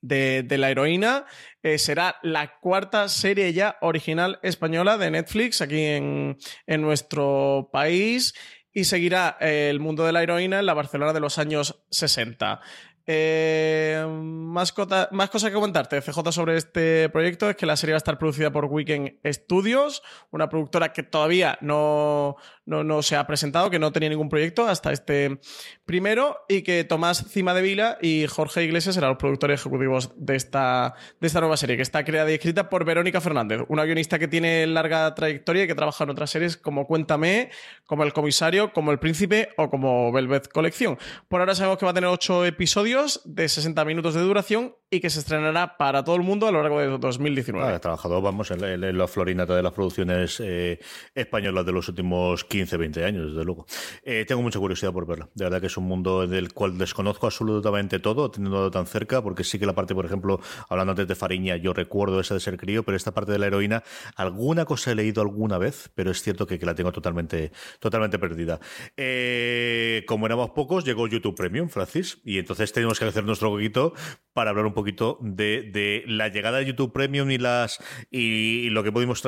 de, la heroína. Eh, será la cuarta serie ya original española de Netflix aquí en, en nuestro país y seguirá eh, el mundo de la heroína en la Barcelona de los años 60. Eh, más, cota, más cosas que comentarte, CJ, sobre este proyecto es que la serie va a estar producida por Weekend Studios, una productora que todavía no, no, no, se ha presentado, que no tenía ningún proyecto hasta este primero, y que Tomás Cima de Vila y Jorge Iglesias serán los productores ejecutivos de esta, de esta nueva serie, que está creada y escrita por Verónica Fernández, una guionista que tiene larga trayectoria y que trabaja en otras series como Cuéntame, como El Comisario, como El Príncipe o como Velvet Colección. Por ahora sabemos que va a tener ocho episodios de 60 minutos de duración y que se estrenará para todo el mundo a lo largo de 2019. Ah, he trabajado, vamos, en la, en la, florinata de las producciones eh, españolas de los últimos 15, 20 años, desde luego. Eh, tengo mucha curiosidad por verla. De verdad que es un mundo del cual desconozco absolutamente todo, teniendo tan cerca, porque sí que la parte, por ejemplo, hablando antes de Fariña, yo recuerdo esa de ser crío, pero esta parte de la heroína, alguna cosa he leído alguna vez, pero es cierto que, que la tengo totalmente, totalmente perdida. Eh, como éramos pocos, llegó YouTube Premium, Francis, y entonces tenemos que hacer nuestro poquito para hablar un poquito de, de, la llegada de YouTube Premium y las y, lo que pudimos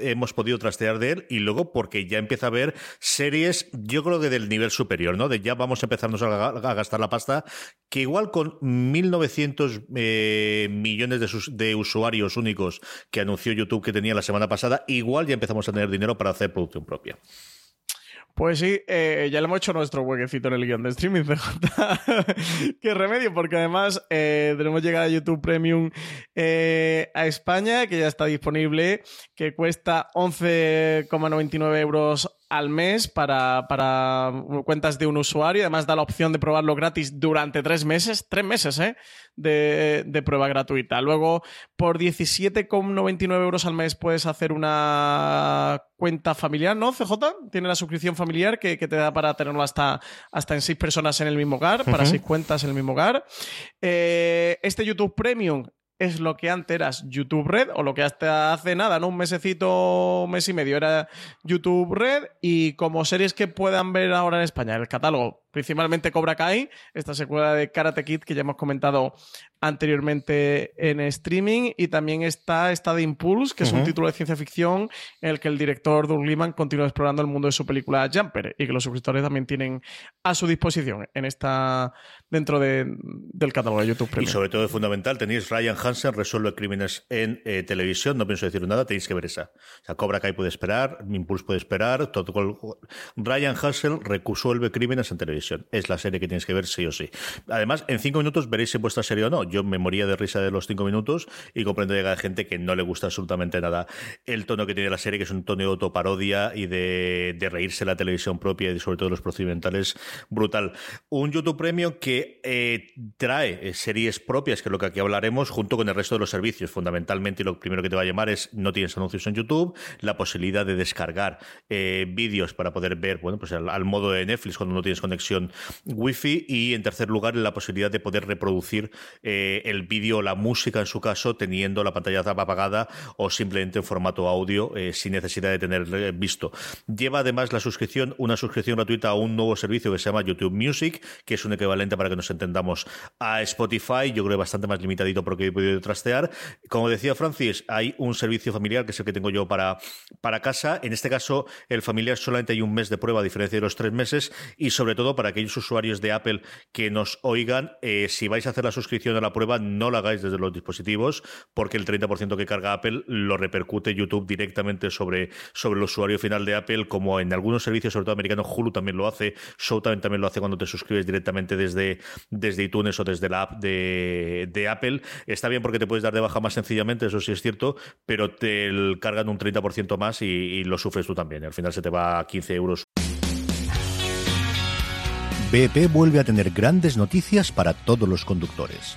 hemos podido trastear de él y luego porque ya empieza a haber series yo creo que del nivel superior no de ya vamos a empezarnos a, a gastar la pasta que igual con 1900 eh, millones de, sus, de usuarios únicos que anunció YouTube que tenía la semana pasada igual ya empezamos a tener dinero para hacer producción propia pues sí, eh, ya le hemos hecho nuestro huequecito en el guion de streaming, CJ. Qué remedio, porque además eh, tenemos llegada a YouTube Premium eh, a España, que ya está disponible, que cuesta 11,99 euros al mes para, para cuentas de un usuario. Además, da la opción de probarlo gratis durante tres meses. Tres meses, ¿eh? De, de prueba gratuita. Luego, por 17,99 euros al mes puedes hacer una cuenta familiar, ¿no? CJ tiene la suscripción familiar que, que te da para tenerlo hasta, hasta en seis personas en el mismo hogar, uh -huh. para seis cuentas en el mismo hogar. Eh, este YouTube Premium es lo que antes era YouTube Red, o lo que hasta hace nada, ¿no? Un mesecito, un mes y medio era YouTube Red, y como series que puedan ver ahora en España, el catálogo, principalmente Cobra Kai, esta secuela de Karate Kid que ya hemos comentado anteriormente en streaming, y también está esta de Impulse, que uh -huh. es un título de ciencia ficción en el que el director Doug Liman continúa explorando el mundo de su película Jumper, y que los suscriptores también tienen a su disposición en esta dentro de, del catálogo de YouTube. Premium. Y sobre todo es fundamental, tenéis Ryan Hansen resuelve crímenes en eh, televisión, no pienso decir nada, tenéis que ver esa. O sea, Cobra Kai puede esperar, Impulse puede esperar, todo, Ryan Hassel resuelve crímenes en televisión televisión. Es la serie que tienes que ver sí o sí. Además, en cinco minutos veréis si vuestra serie o no. Yo me moría de risa de los cinco minutos y comprendo que hay gente que no le gusta absolutamente nada el tono que tiene la serie, que es un tono de autoparodia y de, reírse la televisión propia y sobre todo los procedimentales brutal. Un YouTube Premium que eh, trae eh, series propias, que es lo que aquí hablaremos, junto con el resto de los servicios. Fundamentalmente, lo primero que te va a llamar es no tienes anuncios en YouTube, la posibilidad de descargar eh, vídeos para poder ver, bueno, pues al, al modo de Netflix cuando no tienes conexión Wi-Fi y en tercer lugar la posibilidad de poder reproducir eh, el vídeo o la música en su caso teniendo la pantalla apagada o simplemente en formato audio eh, sin necesidad de tener eh, visto. Lleva además la suscripción, una suscripción gratuita a un nuevo servicio que se llama YouTube Music, que es un equivalente para que nos entendamos a Spotify, yo creo bastante más limitadito porque he podido trastear. Como decía Francis, hay un servicio familiar que es el que tengo yo para, para casa. En este caso, el familiar solamente hay un mes de prueba a diferencia de los tres meses y sobre todo para aquellos usuarios de Apple que nos oigan, eh, si vais a hacer la suscripción a la prueba, no la hagáis desde los dispositivos porque el 30% que carga Apple lo repercute YouTube directamente sobre, sobre el usuario final de Apple, como en algunos servicios, sobre todo americanos, Hulu también lo hace, Showtime también lo hace cuando te suscribes directamente desde, desde iTunes o desde la app de, de Apple. Está bien porque te puedes dar de baja más sencillamente, eso sí es cierto, pero te cargan un 30% más y, y lo sufres tú también. Al final se te va a 15 euros BP vuelve a tener grandes noticias para todos los conductores.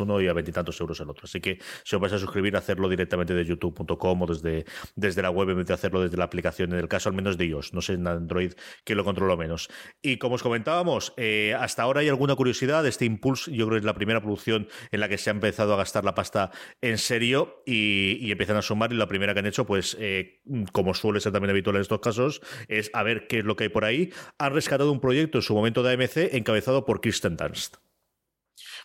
Uno y a veintitantos euros el otro. Así que si os vais a suscribir, hacerlo directamente de youtube.com o desde, desde la web en vez de hacerlo desde la aplicación, en el caso al menos de iOS, no sé en Android que lo controlo menos. Y como os comentábamos, eh, hasta ahora hay alguna curiosidad este Impulse, yo creo que es la primera producción en la que se ha empezado a gastar la pasta en serio y, y empiezan a sumar y la primera que han hecho, pues eh, como suele ser también habitual en estos casos, es a ver qué es lo que hay por ahí. Han rescatado un proyecto en su momento de AMC encabezado por Kristen Dunst.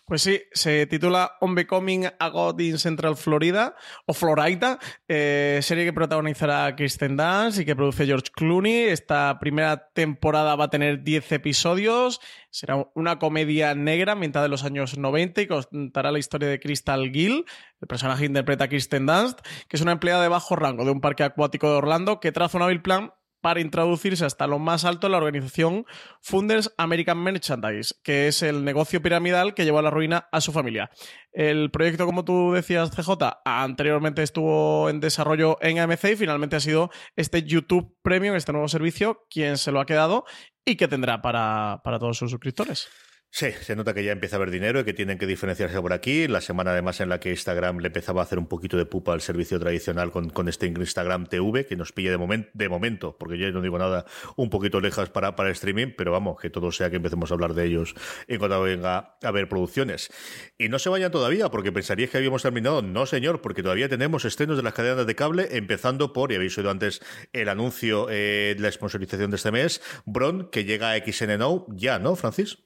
Pues sí, se titula On Becoming a God in Central Florida, o Florida, eh, serie que protagonizará Kristen Dunst y que produce George Clooney. Esta primera temporada va a tener 10 episodios, será una comedia negra ambientada en los años 90 y contará la historia de Crystal Gill, el personaje que interpreta a Kristen Dunst, que es una empleada de bajo rango de un parque acuático de Orlando que traza un hábil plan para introducirse hasta lo más alto en la organización Funders American Merchandise, que es el negocio piramidal que llevó a la ruina a su familia. El proyecto, como tú decías, CJ, anteriormente estuvo en desarrollo en AMC y finalmente ha sido este YouTube Premium, este nuevo servicio, quien se lo ha quedado y que tendrá para, para todos sus suscriptores. Sí, se nota que ya empieza a haber dinero y que tienen que diferenciarse por aquí. La semana además en la que Instagram le empezaba a hacer un poquito de pupa al servicio tradicional con, este Instagram TV, que nos pille de, momen, de momento, porque yo no digo nada, un poquito lejas para, para streaming, pero vamos, que todo sea que empecemos a hablar de ellos en cuanto venga a ver producciones. Y no se vayan todavía, porque pensaríais que habíamos terminado. No, señor, porque todavía tenemos estrenos de las cadenas de cable, empezando por, y habéis oído antes el anuncio eh, de la sponsorización de este mes, Bron, que llega a XNNO ya, ¿no, Francis?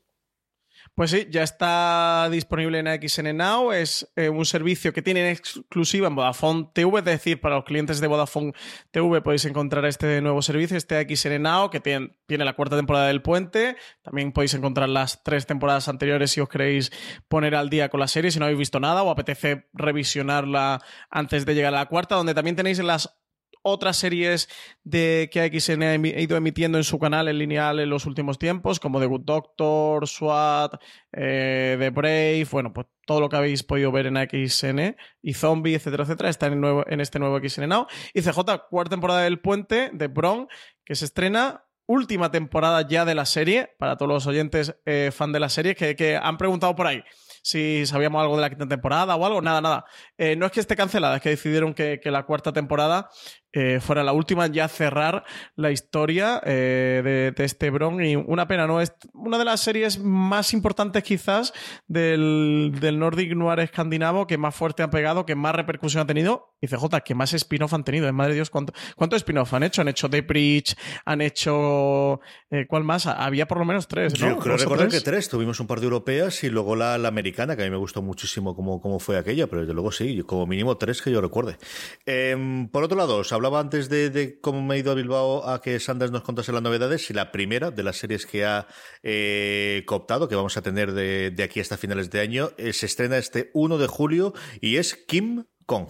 Pues sí, ya está disponible en XN Now. Es eh, un servicio que tienen exclusiva en Vodafone TV, es decir, para los clientes de Vodafone TV podéis encontrar este nuevo servicio, este XN Now, que tiene, tiene, la cuarta temporada del puente. También podéis encontrar las tres temporadas anteriores si os queréis poner al día con la serie, si no habéis visto nada o apetece revisionarla antes de llegar a la cuarta, donde también tenéis las otras series de que AXN ha ido emitiendo en su canal en lineal en los últimos tiempos, como The Good Doctor, SWAT, eh, The Brave, bueno, pues todo lo que habéis podido ver en AXN y Zombie, etcétera, etcétera, está en, nuevo, en este nuevo XN Now. Y CJ, cuarta temporada del Puente de Bron, que se estrena última temporada ya de la serie, para todos los oyentes eh, fan de la serie, que, que han preguntado por ahí si sabíamos algo de la quinta temporada o algo. Nada, nada. Eh, no es que esté cancelada, es que decidieron que, que la cuarta temporada eh, fuera la última ya cerrar la historia eh, de, este Bron y una pena, ¿no? Es una de las series más importantes quizás del, del Nordic Noir escandinavo que más fuerte han pegado, que más repercusión ha tenido y CJ, que más spin-off han tenido. Madre Dios, ¿cuánto, cuánto spin-off han hecho? Han hecho The Preach, han hecho... Eh, ¿Cuál más? Había por lo menos tres, ¿no? Yo creo recordar que tres. Tuvimos un par de europeas y luego la, la americana, que a mí me gustó muchísimo cómo, cómo fue aquella, pero desde luego sí, como mínimo tres que yo recuerde. Em, por otro lado, hablaba antes de, cómo me he ido a Bilbao a que Sanders nos contase las novedades y la primera de las series que ha eh, cooptado, que vamos a tener de, aquí hasta finales de año, eh, se estrena este 1 de julio y es Kim Kong.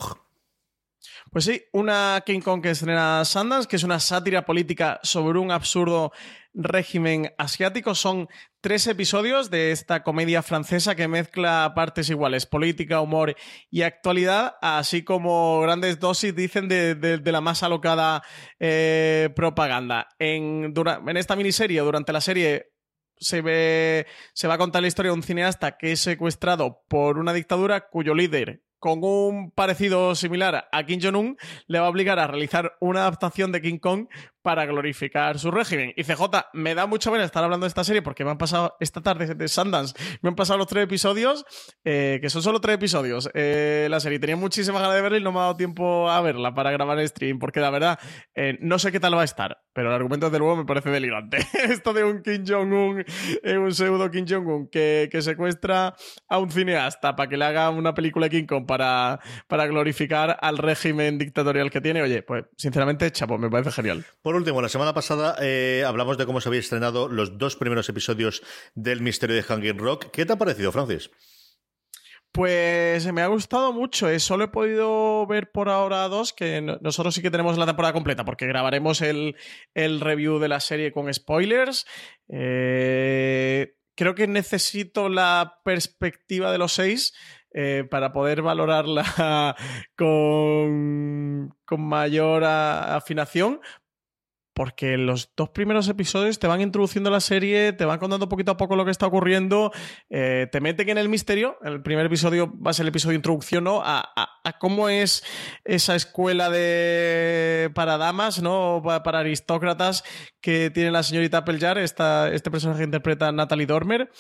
Pues sí, una King Kong que estrena Sanders, que es una sátira política sobre un absurdo régimen asiático. Son tres episodios de esta comedia francesa que mezcla partes iguales, política, humor y actualidad, así como grandes dosis, dicen, de, la más alocada eh, propaganda. En, en esta miniserie, durante la serie, se, ve, se va a contar la historia de un cineasta que es secuestrado por una dictadura cuyo líder con un parecido similar a Kim Jong-un, le va a obligar a realizar una adaptación de King Kong para glorificar su régimen. Y CJ, me da mucha pena estar hablando de esta serie porque me han pasado esta tarde de Sundance, me han pasado los tres episodios, eh, que son solo tres episodios. Eh, la serie tenía muchísimas ganas de verla y no me ha dado tiempo a verla para grabar el stream, porque la verdad, eh, no sé qué tal va a estar, pero el argumento desde luego me parece delirante. Esto de un Kim Jong-un, un pseudo Kim Jong-un que, que, secuestra a un cineasta para que le haga una película de King Kong para, para glorificar al régimen dictatorial que tiene, oye, pues sinceramente, chapo, me parece genial. Por último, la semana pasada eh, hablamos de cómo se habían estrenado los dos primeros episodios del Misterio de Hanging Rock. ¿Qué te ha parecido, Francis? Pues me ha gustado mucho. Eh. Solo he podido ver por ahora dos, que nosotros sí que tenemos la temporada completa, porque grabaremos el, review de la serie con spoilers. Eh, creo que necesito la perspectiva de los seis. para poder valorarla con, con mayor afinación, porque los dos primeros episodios te van introduciendo la serie, te van contando poquito a poco lo que está ocurriendo, eh, te meten en el misterio. El primer episodio va a ser el episodio de introducción ¿no? a, cómo es esa escuela de para damas, ¿no? para, aristócratas que tiene la señorita Applejar, esta, este personaje que interpreta Natalie Dormer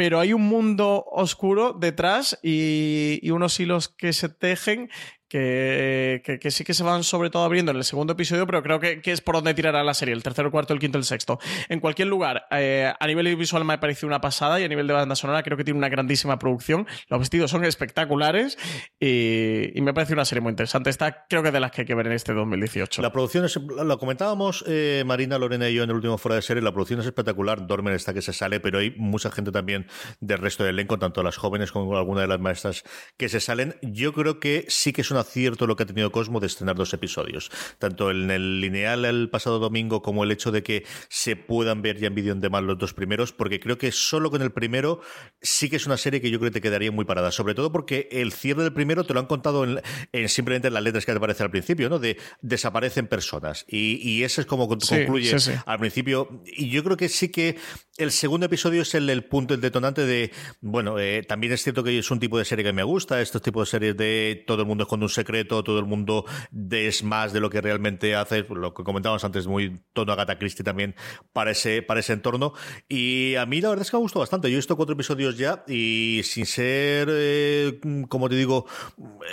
pero hay un mundo oscuro detrás y, unos hilos que se tejen que, sí que se van sobre todo abriendo en el segundo episodio, pero creo que, es por donde tirará la serie, el tercero, el cuarto, el quinto, el sexto. En cualquier lugar, eh, a nivel visual me ha parecido una pasada y a nivel de banda sonora creo que tiene una grandísima producción. Los vestidos son espectaculares y, me parece una serie muy interesante. Esta creo que de las que hay que ver en este 2018. La producción es, lo comentábamos eh, Marina, Lorena y yo en el último fuera de serie, la producción es espectacular, Dormer está que se sale, pero hay mucha gente también del resto del elenco, tanto las jóvenes como alguna de las maestras que se salen. Yo creo que sí que es una cierto lo que ha tenido Cosmo de estrenar dos episodios, tanto en el lineal el pasado domingo como el hecho de que se puedan ver ya en vídeo en demás los dos primeros, porque creo que solo con el primero sí que es una serie que yo creo que te quedaría muy parada, sobre todo porque el cierre del primero te lo han contado en, simplemente en las letras que te aparece al principio, ¿no? De desaparecen personas y, y ese es como concluye al principio y yo creo que sí que el segundo episodio es el, punto, el detonante de, bueno, eh, también es cierto que es un tipo de serie que me gusta, estos tipos de series de todo el mundo es con un secreto, todo el mundo es más de lo que realmente hace, lo que comentábamos antes, muy tono Agatha Christie también para ese, entorno. Y a mí la verdad es que me gustó bastante. Yo he visto cuatro episodios ya y sin ser, eh, como te digo,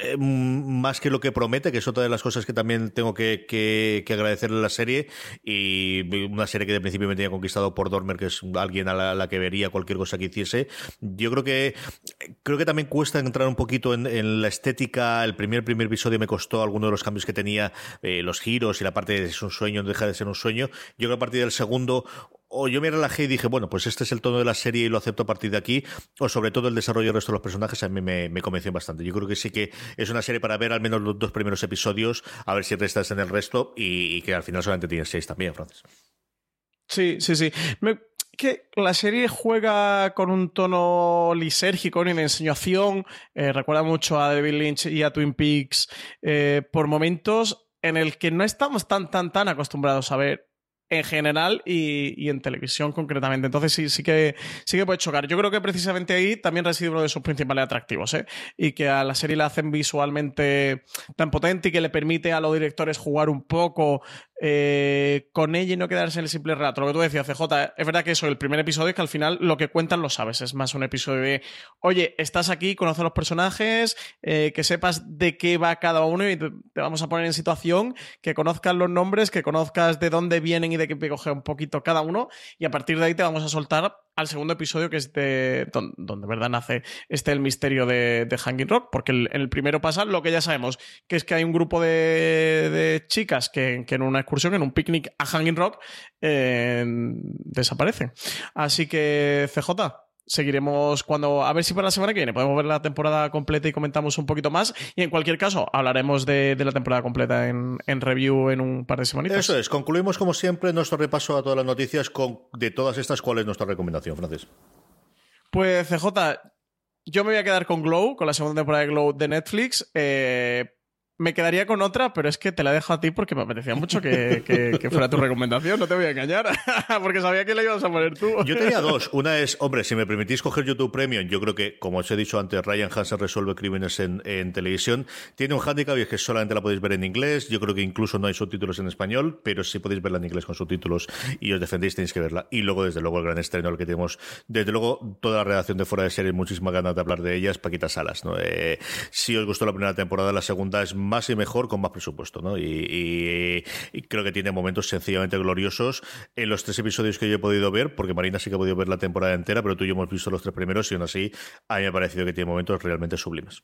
eh, más que lo que promete, que es otra de las cosas que también tengo que, que, que agradecerle a la serie y una serie que de principio me tenía conquistado por Dormer, que es alguien a la, que vería cualquier cosa que hiciese. Yo creo que creo que también cuesta entrar un poquito en, la estética. El primer primer episodio me costó algunos de los cambios que tenía, eh, los giros y la parte de es un sueño, no deja de ser un sueño. Yo creo que a partir del segundo o yo me relajé y dije, bueno, pues este es el tono de la serie y lo acepto a partir de aquí, o sobre todo el desarrollo del resto de los personajes a mí me, convenció bastante. Yo creo que sí que es una serie para ver al menos los dos primeros episodios, a ver si restas en el resto y, y que al final solamente tienes seis también, Francis. Sí, sí, sí. Me- que la serie juega con un tono lisérgico y de enseñación. eh, recuerda mucho a David Lynch y a Twin Peaks eh, por momentos en el que no estamos tan, tan, tan acostumbrados a ver en general y, y en televisión concretamente. Entonces sí, sí que sí que puede chocar. Yo creo que precisamente ahí también reside uno de sus principales atractivos, ¿eh? Y que a la serie la hacen visualmente tan potente y que le permite a los directores jugar un poco eh, con ella y no quedarse en el simple relato. Lo que tú decías, CJ, es verdad que eso, el primer episodio es que al final lo que cuentan lo sabes. Es más un episodio de, oye, estás aquí, conoces a los personajes, eh, que sepas de qué va cada uno y te, te vamos a poner en situación, que conozcas los nombres, que conozcas de dónde vienen y de qué coge un poquito cada uno. Y a partir de ahí te vamos a soltar al segundo episodio, que es de don- donde, de verdad nace este el misterio de, Hanging Rock, porque el- en el primero pasa lo que ya sabemos, que es que hay un grupo de, de chicas que, que en una excursión, en un picnic a Hanging Rock, eh, desaparecen. Así que, CJ, seguiremos cuando. A ver si para la semana que viene podemos ver la temporada completa y comentamos un poquito más. Y en cualquier caso, hablaremos de, de la temporada completa en, en review en un par de semanitas. Eso es, concluimos como siempre nuestro repaso a todas las noticias con de todas estas, ¿cuál es nuestra recomendación, Francis? Pues CJ, yo me voy a quedar con Glow, con la segunda temporada de Glow de Netflix. Eh, me quedaría con otra, pero es que te la dejo a ti porque me apetecía mucho que, que- fuera tu recomendación, no te voy a engañar, porque sabía que la ibas a poner tú. Yo tenía dos. Una es, hombre, si me permitís coger YouTube Premium, yo creo que, como os he dicho antes, Ryan Hansen resuelve crímenes en, en televisión. Tiene un handicap y es que solamente la podéis ver en inglés. Yo creo que incluso no hay subtítulos en español, pero si podéis verla en inglés con subtítulos y os defendéis, tenéis que verla. Y luego, desde luego, el gran estreno, el que tenemos, desde luego, toda la redacción de Fuera de Serie, muchísimas ganas de hablar de ellas, Paquita Salas. ¿no? Eh, si os gustó la primera temporada, la segunda es y mejor, con más presupuesto. ¿no? Y, y- y creo que tiene momentos sencillamente gloriosos en los tres episodios que yo he podido ver, porque Marina sí que ha podido ver la temporada entera, pero tú y yo hemos visto los tres primeros y aún así a mí me ha parecido que tiene momentos realmente sublimes.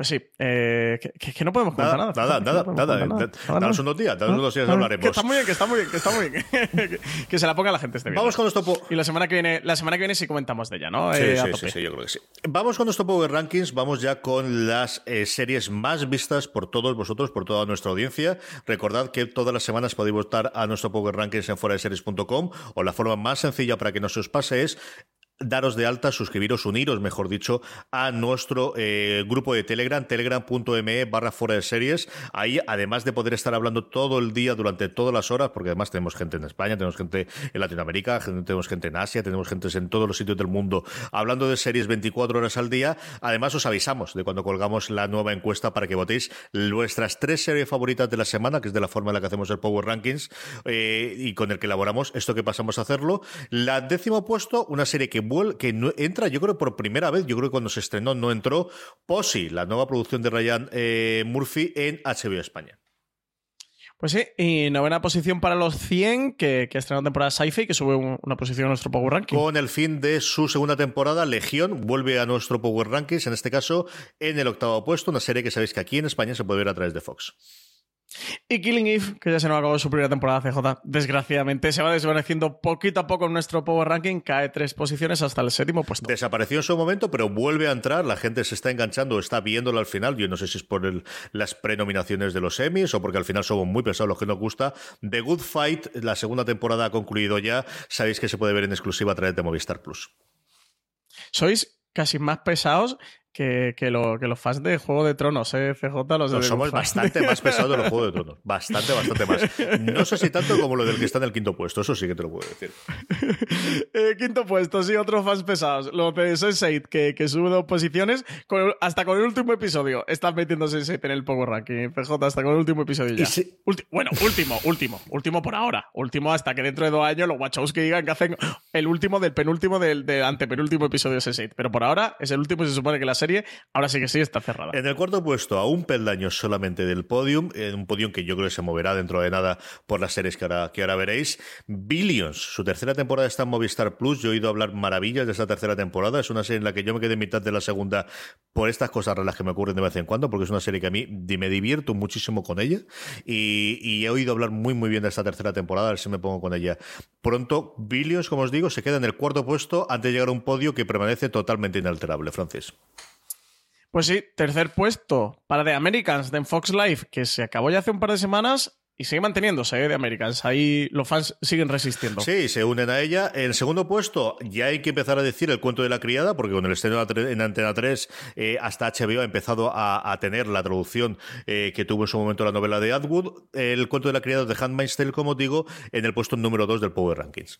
Pues sí, eh, que, no podemos contar Nada, nada. nada, nada, no nada. danos unos días, danos unos días, Ah, hablaremos. Que está muy bien, que está muy bien, que está muy bien. que, que se la ponga la gente este Vamos con nuestro Y la semana que viene, la semana que viene sí comentamos de ella, ¿no? Sí, Eh, sí, sí, sí, yo creo que sí. Vamos con nuestro Power Rankings, vamos ya con las eh, series más vistas por todos vosotros, por toda nuestra audiencia. Recordad que todas las semanas podéis votar a nuestro Power Rankings en fueradeseries.com o la forma más sencilla para que no se os pase es daros de alta, suscribiros, uniros, mejor dicho, a nuestro eh, grupo de Telegram, telegram.me barra fuera de series. Ahí, además de poder estar hablando todo el día durante todas las horas, porque además tenemos gente en España, tenemos gente en Latinoamérica, tenemos gente en Asia, tenemos gente en todos los sitios del mundo hablando de series 24 horas al día. Además, os avisamos de cuando colgamos la nueva encuesta para que votéis vuestras tres series favoritas de la semana, que es de la forma en la que hacemos el Power Rankings eh, y con el que elaboramos esto que pasamos a hacerlo. La décimo puesto, una serie que vuel- que no- entra, yo creo, por primera vez, yo creo que cuando se estrenó no entró, Posi, la nueva producción de Ryan eh, Murphy en HBO España. Pues sí, y novena posición para los 100, que, que estrenó temporada Sci-Fi, que sube un- una posición a nuestro Power Ranking. Con el fin de su segunda temporada, Legión vuelve a nuestro Power Rankings, en este caso en el octavo puesto, una serie que sabéis que aquí en España se puede ver a través de Fox. Y Killing Eve, que ya se nos acabó su primera temporada CJ, desgraciadamente se va desvaneciendo poquito a poco en nuestro Power Ranking, cae tres posiciones hasta el séptimo puesto. Desapareció en su momento, pero vuelve a entrar. La gente se está enganchando, está viéndolo al final. Yo no sé si es por el- las prenominaciones de los Emmys o porque al final somos muy pesados los que nos gusta. The Good Fight, la segunda temporada ha concluido ya. Sabéis que se puede ver en exclusiva a través de Movistar Plus. Sois casi más pesados que, que, lo- que los fans de Juego de Tronos, ¿eh? CJ, los de No, The somos bastante más pesados de los Juegos de Tronos. Bastante, bastante más. No sé si tanto como lo del que está en el quinto puesto. Eso sí que te lo puedo decir. Eh, quinto puesto, sí, otros fans pesados. Los de Sense8, que, que sube dos posiciones. con hasta con el último episodio están metiendo Sense8 en el Power Ranking. PJ, hasta con el último episodio ya. Y si- Ulti- bueno, último, último. Último por ahora. Último hasta que dentro de dos años los Wachowski digan que hacen el último del penúltimo del, del antepenúltimo episodio de Sense8. Pero por ahora es el último y se supone que la serie, ahora sí que sí está cerrada. En el cuarto puesto, a un peldaño solamente del podium, en un podium que yo creo que se moverá dentro de nada por las series que ahora, veréis. Billions, su tercera temporada está en Movistar Plus. Yo he oído hablar maravillas de esa tercera temporada. Es una serie en la que yo me quedé en mitad de la segunda por estas cosas raras que me ocurren de vez en cuando, porque es una serie que a mí me divierto muchísimo con ella. Y, y he oído hablar muy, muy bien de esta tercera temporada, a ver si me pongo con ella pronto. Billions, como os digo, se queda en el cuarto puesto antes de llegar a un podio que permanece totalmente inalterable, Francis. Pues sí, tercer puesto para The Americans de Fox Life, que se acabó ya hace un par de semanas y sigue manteniéndose ¿eh? de Americans. Ahí los fans siguen resistiendo. Sí, se unen a ella. En segundo puesto, ya hay que empezar a decir el cuento de la criada, porque con el estreno en Antena 3, eh, hasta HBO ha empezado a, tener la traducción eh, que tuvo en su momento la novela de Atwood. El cuento de la criada de Handmaid's Tale, como digo, en el puesto número 2 del Power Rankings.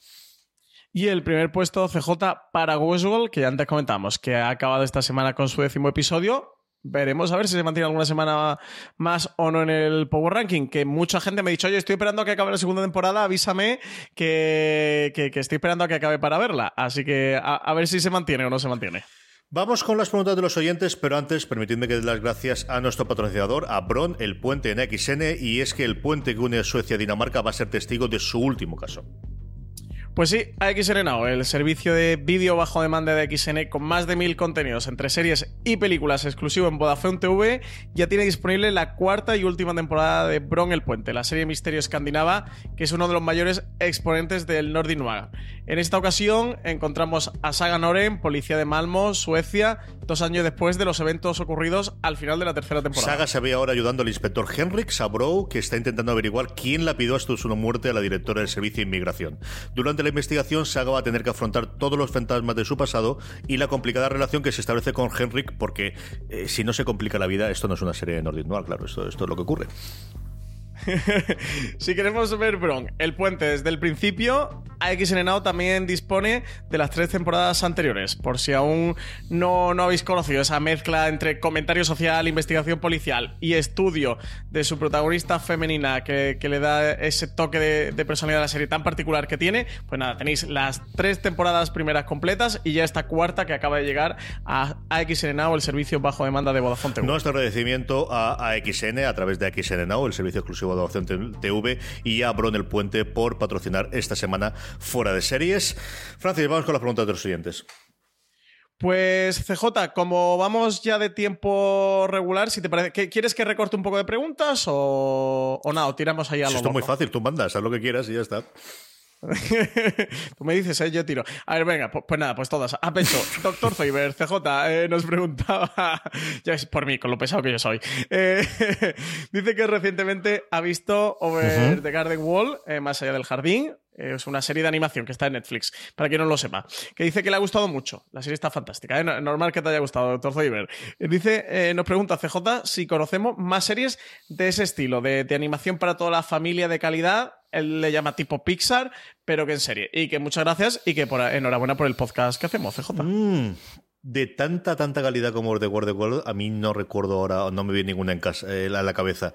Y el primer puesto CJ para Westworld, que ya antes comentamos, que ha acabado esta semana con su décimo episodio. Veremos a ver si se mantiene alguna semana más o no en el Power Ranking. Que mucha gente me ha dicho, oye, estoy esperando a que acabe la segunda temporada, avísame que, que, estoy esperando a que acabe para verla. Así que a, a ver si se mantiene o no se mantiene. Vamos con las preguntas de los oyentes, pero antes permitidme que dé las gracias a nuestro patrocinador, a Bron, el puente en XN, y es que el puente que une a Suecia y Dinamarca va a ser testigo de su último caso. Pues sí, AXN Now, el servicio de vídeo bajo demanda de XN con más de mil contenidos entre series y películas exclusivo en Vodafone TV, ya tiene disponible la cuarta y última temporada de Bron el Puente, la serie Misterio Escandinava, que es uno de los mayores exponentes del Nordic Noir. En esta ocasión encontramos a Saga Noren, policía de Malmo, Suecia, dos años después de los eventos ocurridos al final de la tercera temporada. Saga se ve ahora ayudando al inspector Henrik Sabrow, que está intentando averiguar quién la pidió hasta su muerte a la directora del Servicio de Inmigración. Durante la investigación, Saga va a tener que afrontar todos los fantasmas de su pasado y la complicada relación que se establece con Henrik, porque eh, si no se complica la vida, esto no es una serie de Nordic Noir, claro, esto, esto es lo que ocurre. si queremos ver Bron, el puente desde el principio, AXN Now también dispone de las tres temporadas anteriores. Por si aún no, no habéis conocido esa mezcla entre comentario social, investigación policial y estudio de su protagonista femenina que, que le da ese toque de, de, personalidad a la serie tan particular que tiene, pues nada, tenéis las tres temporadas primeras completas y ya esta cuarta que acaba de llegar a AXN Now, el servicio bajo demanda de Vodafone TV. Nuestro agradecimiento a AXN a través de AXN Now, el servicio exclusivo de Vodafone TV y a Bron el Puente por patrocinar esta semana fuera de series. Francis, vamos con las preguntas de los siguientes. Pues CJ, como vamos ya de tiempo regular, si te parece, ¿qué, ¿quieres que recorte un poco de preguntas o, o nada? O tiramos ahí a lo Esto es muy fácil, tú mandas, haz lo que quieras y ya está. Tú me dices, ¿eh? yo tiro. A ver, venga, pues, pues nada, pues todas. A pecho. Doctor Zoiber, CJ, eh, nos preguntaba, ya es por mí, con lo pesado que yo soy. Eh, dice que recientemente ha visto Over uh -huh. the Garden Wall, eh, más allá del jardín. Es una serie de animación que está en Netflix, para quien no lo sepa. Que dice que le ha gustado mucho. La serie está fantástica. Normal que te haya gustado, doctor Zoiber. Dice, nos pregunta CJ si conocemos más series de ese estilo, de, de animación para toda la familia de calidad él le llama tipo Pixar, pero que en serie. Y que muchas gracias y que por, enhorabuena por el podcast que hacemos, CJ. Mm, de tanta, tanta calidad como The World of World, a mí no recuerdo ahora, no me viene ninguna en casa, eh, a la cabeza.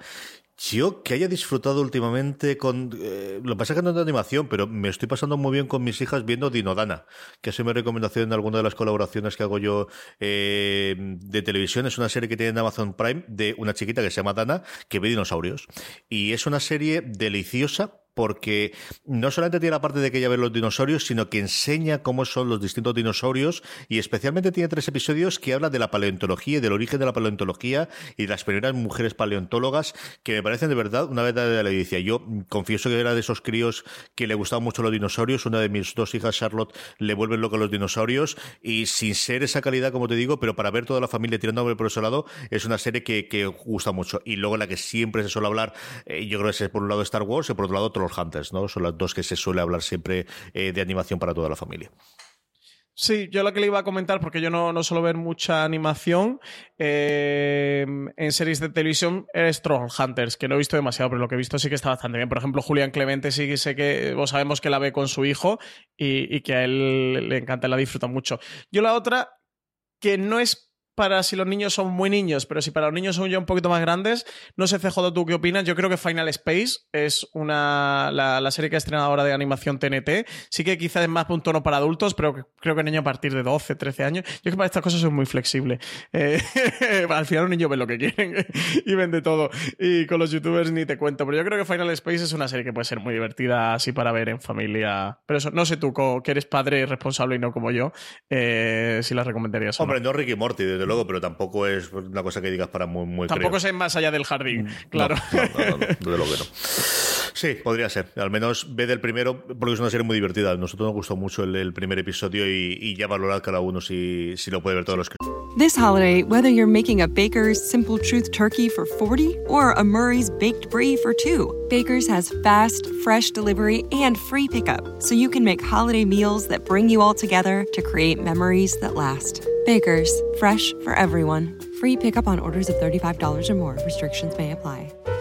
Yo que haya disfrutado últimamente con... Eh, lo que pasa es que no es de animación, pero me estoy pasando muy bien con mis hijas viendo Dinodana, que es mi recomendación en alguna de las colaboraciones que hago yo eh, de televisión. Es una serie que tiene en Amazon Prime de una chiquita que se llama Dana, que ve dinosaurios. Y es una serie deliciosa porque no solamente tiene la parte de que ella ve los dinosaurios, sino que enseña cómo son los distintos dinosaurios y especialmente tiene tres episodios que habla de la paleontología y del origen de la paleontología y de las primeras mujeres paleontólogas que me parecen de verdad una verdadera delicia. Yo confieso que era de esos críos que le gustaban mucho los dinosaurios. Una de mis dos hijas, Charlotte, le vuelven loco los dinosaurios y sin ser esa calidad, como te digo, pero para ver toda la familia tirando por ese lado, es una serie que, que gusta mucho. Y luego la que siempre se suele hablar, eh, yo creo que es por un lado Star Wars y por otro lado otro Hunters, ¿no? Son las dos que se suele hablar siempre eh, de animación para toda la familia. Sí, yo lo que le iba a comentar, porque yo no, no suelo ver mucha animación eh, en series de televisión, es Troll Hunters, que no he visto demasiado, pero lo que he visto sí que está bastante bien. Por ejemplo, Julián Clemente sí que sé que vos sabemos que la ve con su hijo y, y que a él le encanta, la disfruta mucho. Yo la otra, que no es para si los niños son muy niños, pero si para los niños son ya un poquito más grandes, no sé, CJ, ¿tú qué opinas? Yo creo que Final Space es una la, serie que ha estrenado ahora de animación TNT. Sí que quizás es más un tono para adultos, pero creo que niños a partir de 12, 13 años. Yo creo que para estas cosas soy muy flexible. Eh, al final los niños ven lo que quieren y ven de todo. Y con los youtubers ni te cuento. Pero yo creo que Final Space es una serie que puede ser muy divertida así para ver en familia. Pero eso, no sé tú, que eres padre responsable y no como yo, eh, si las recomendarías. Hombre, no Ricky Morty, desde luego, pero tampoco es una cosa que digas para muy, muy Tampoco es más allá del jardín, mm, claro. No, desde luego que no. Sí, podría ser. Al menos ve del primero, porque es una serie muy divertida. Nosotros nos gustó mucho el, primer episodio y, y, ya valorad cada uno si, si lo puede ver todos los que. This holiday, whether you're making a Baker's Simple Truth turkey for 40 or a Murray's Baked Brie for two, Baker's has fast, fresh delivery and free pickup, so you can make holiday meals that bring you all together to create memories that last. Baker's, fresh for everyone. Free pickup on orders of $35 or more. Restrictions may apply.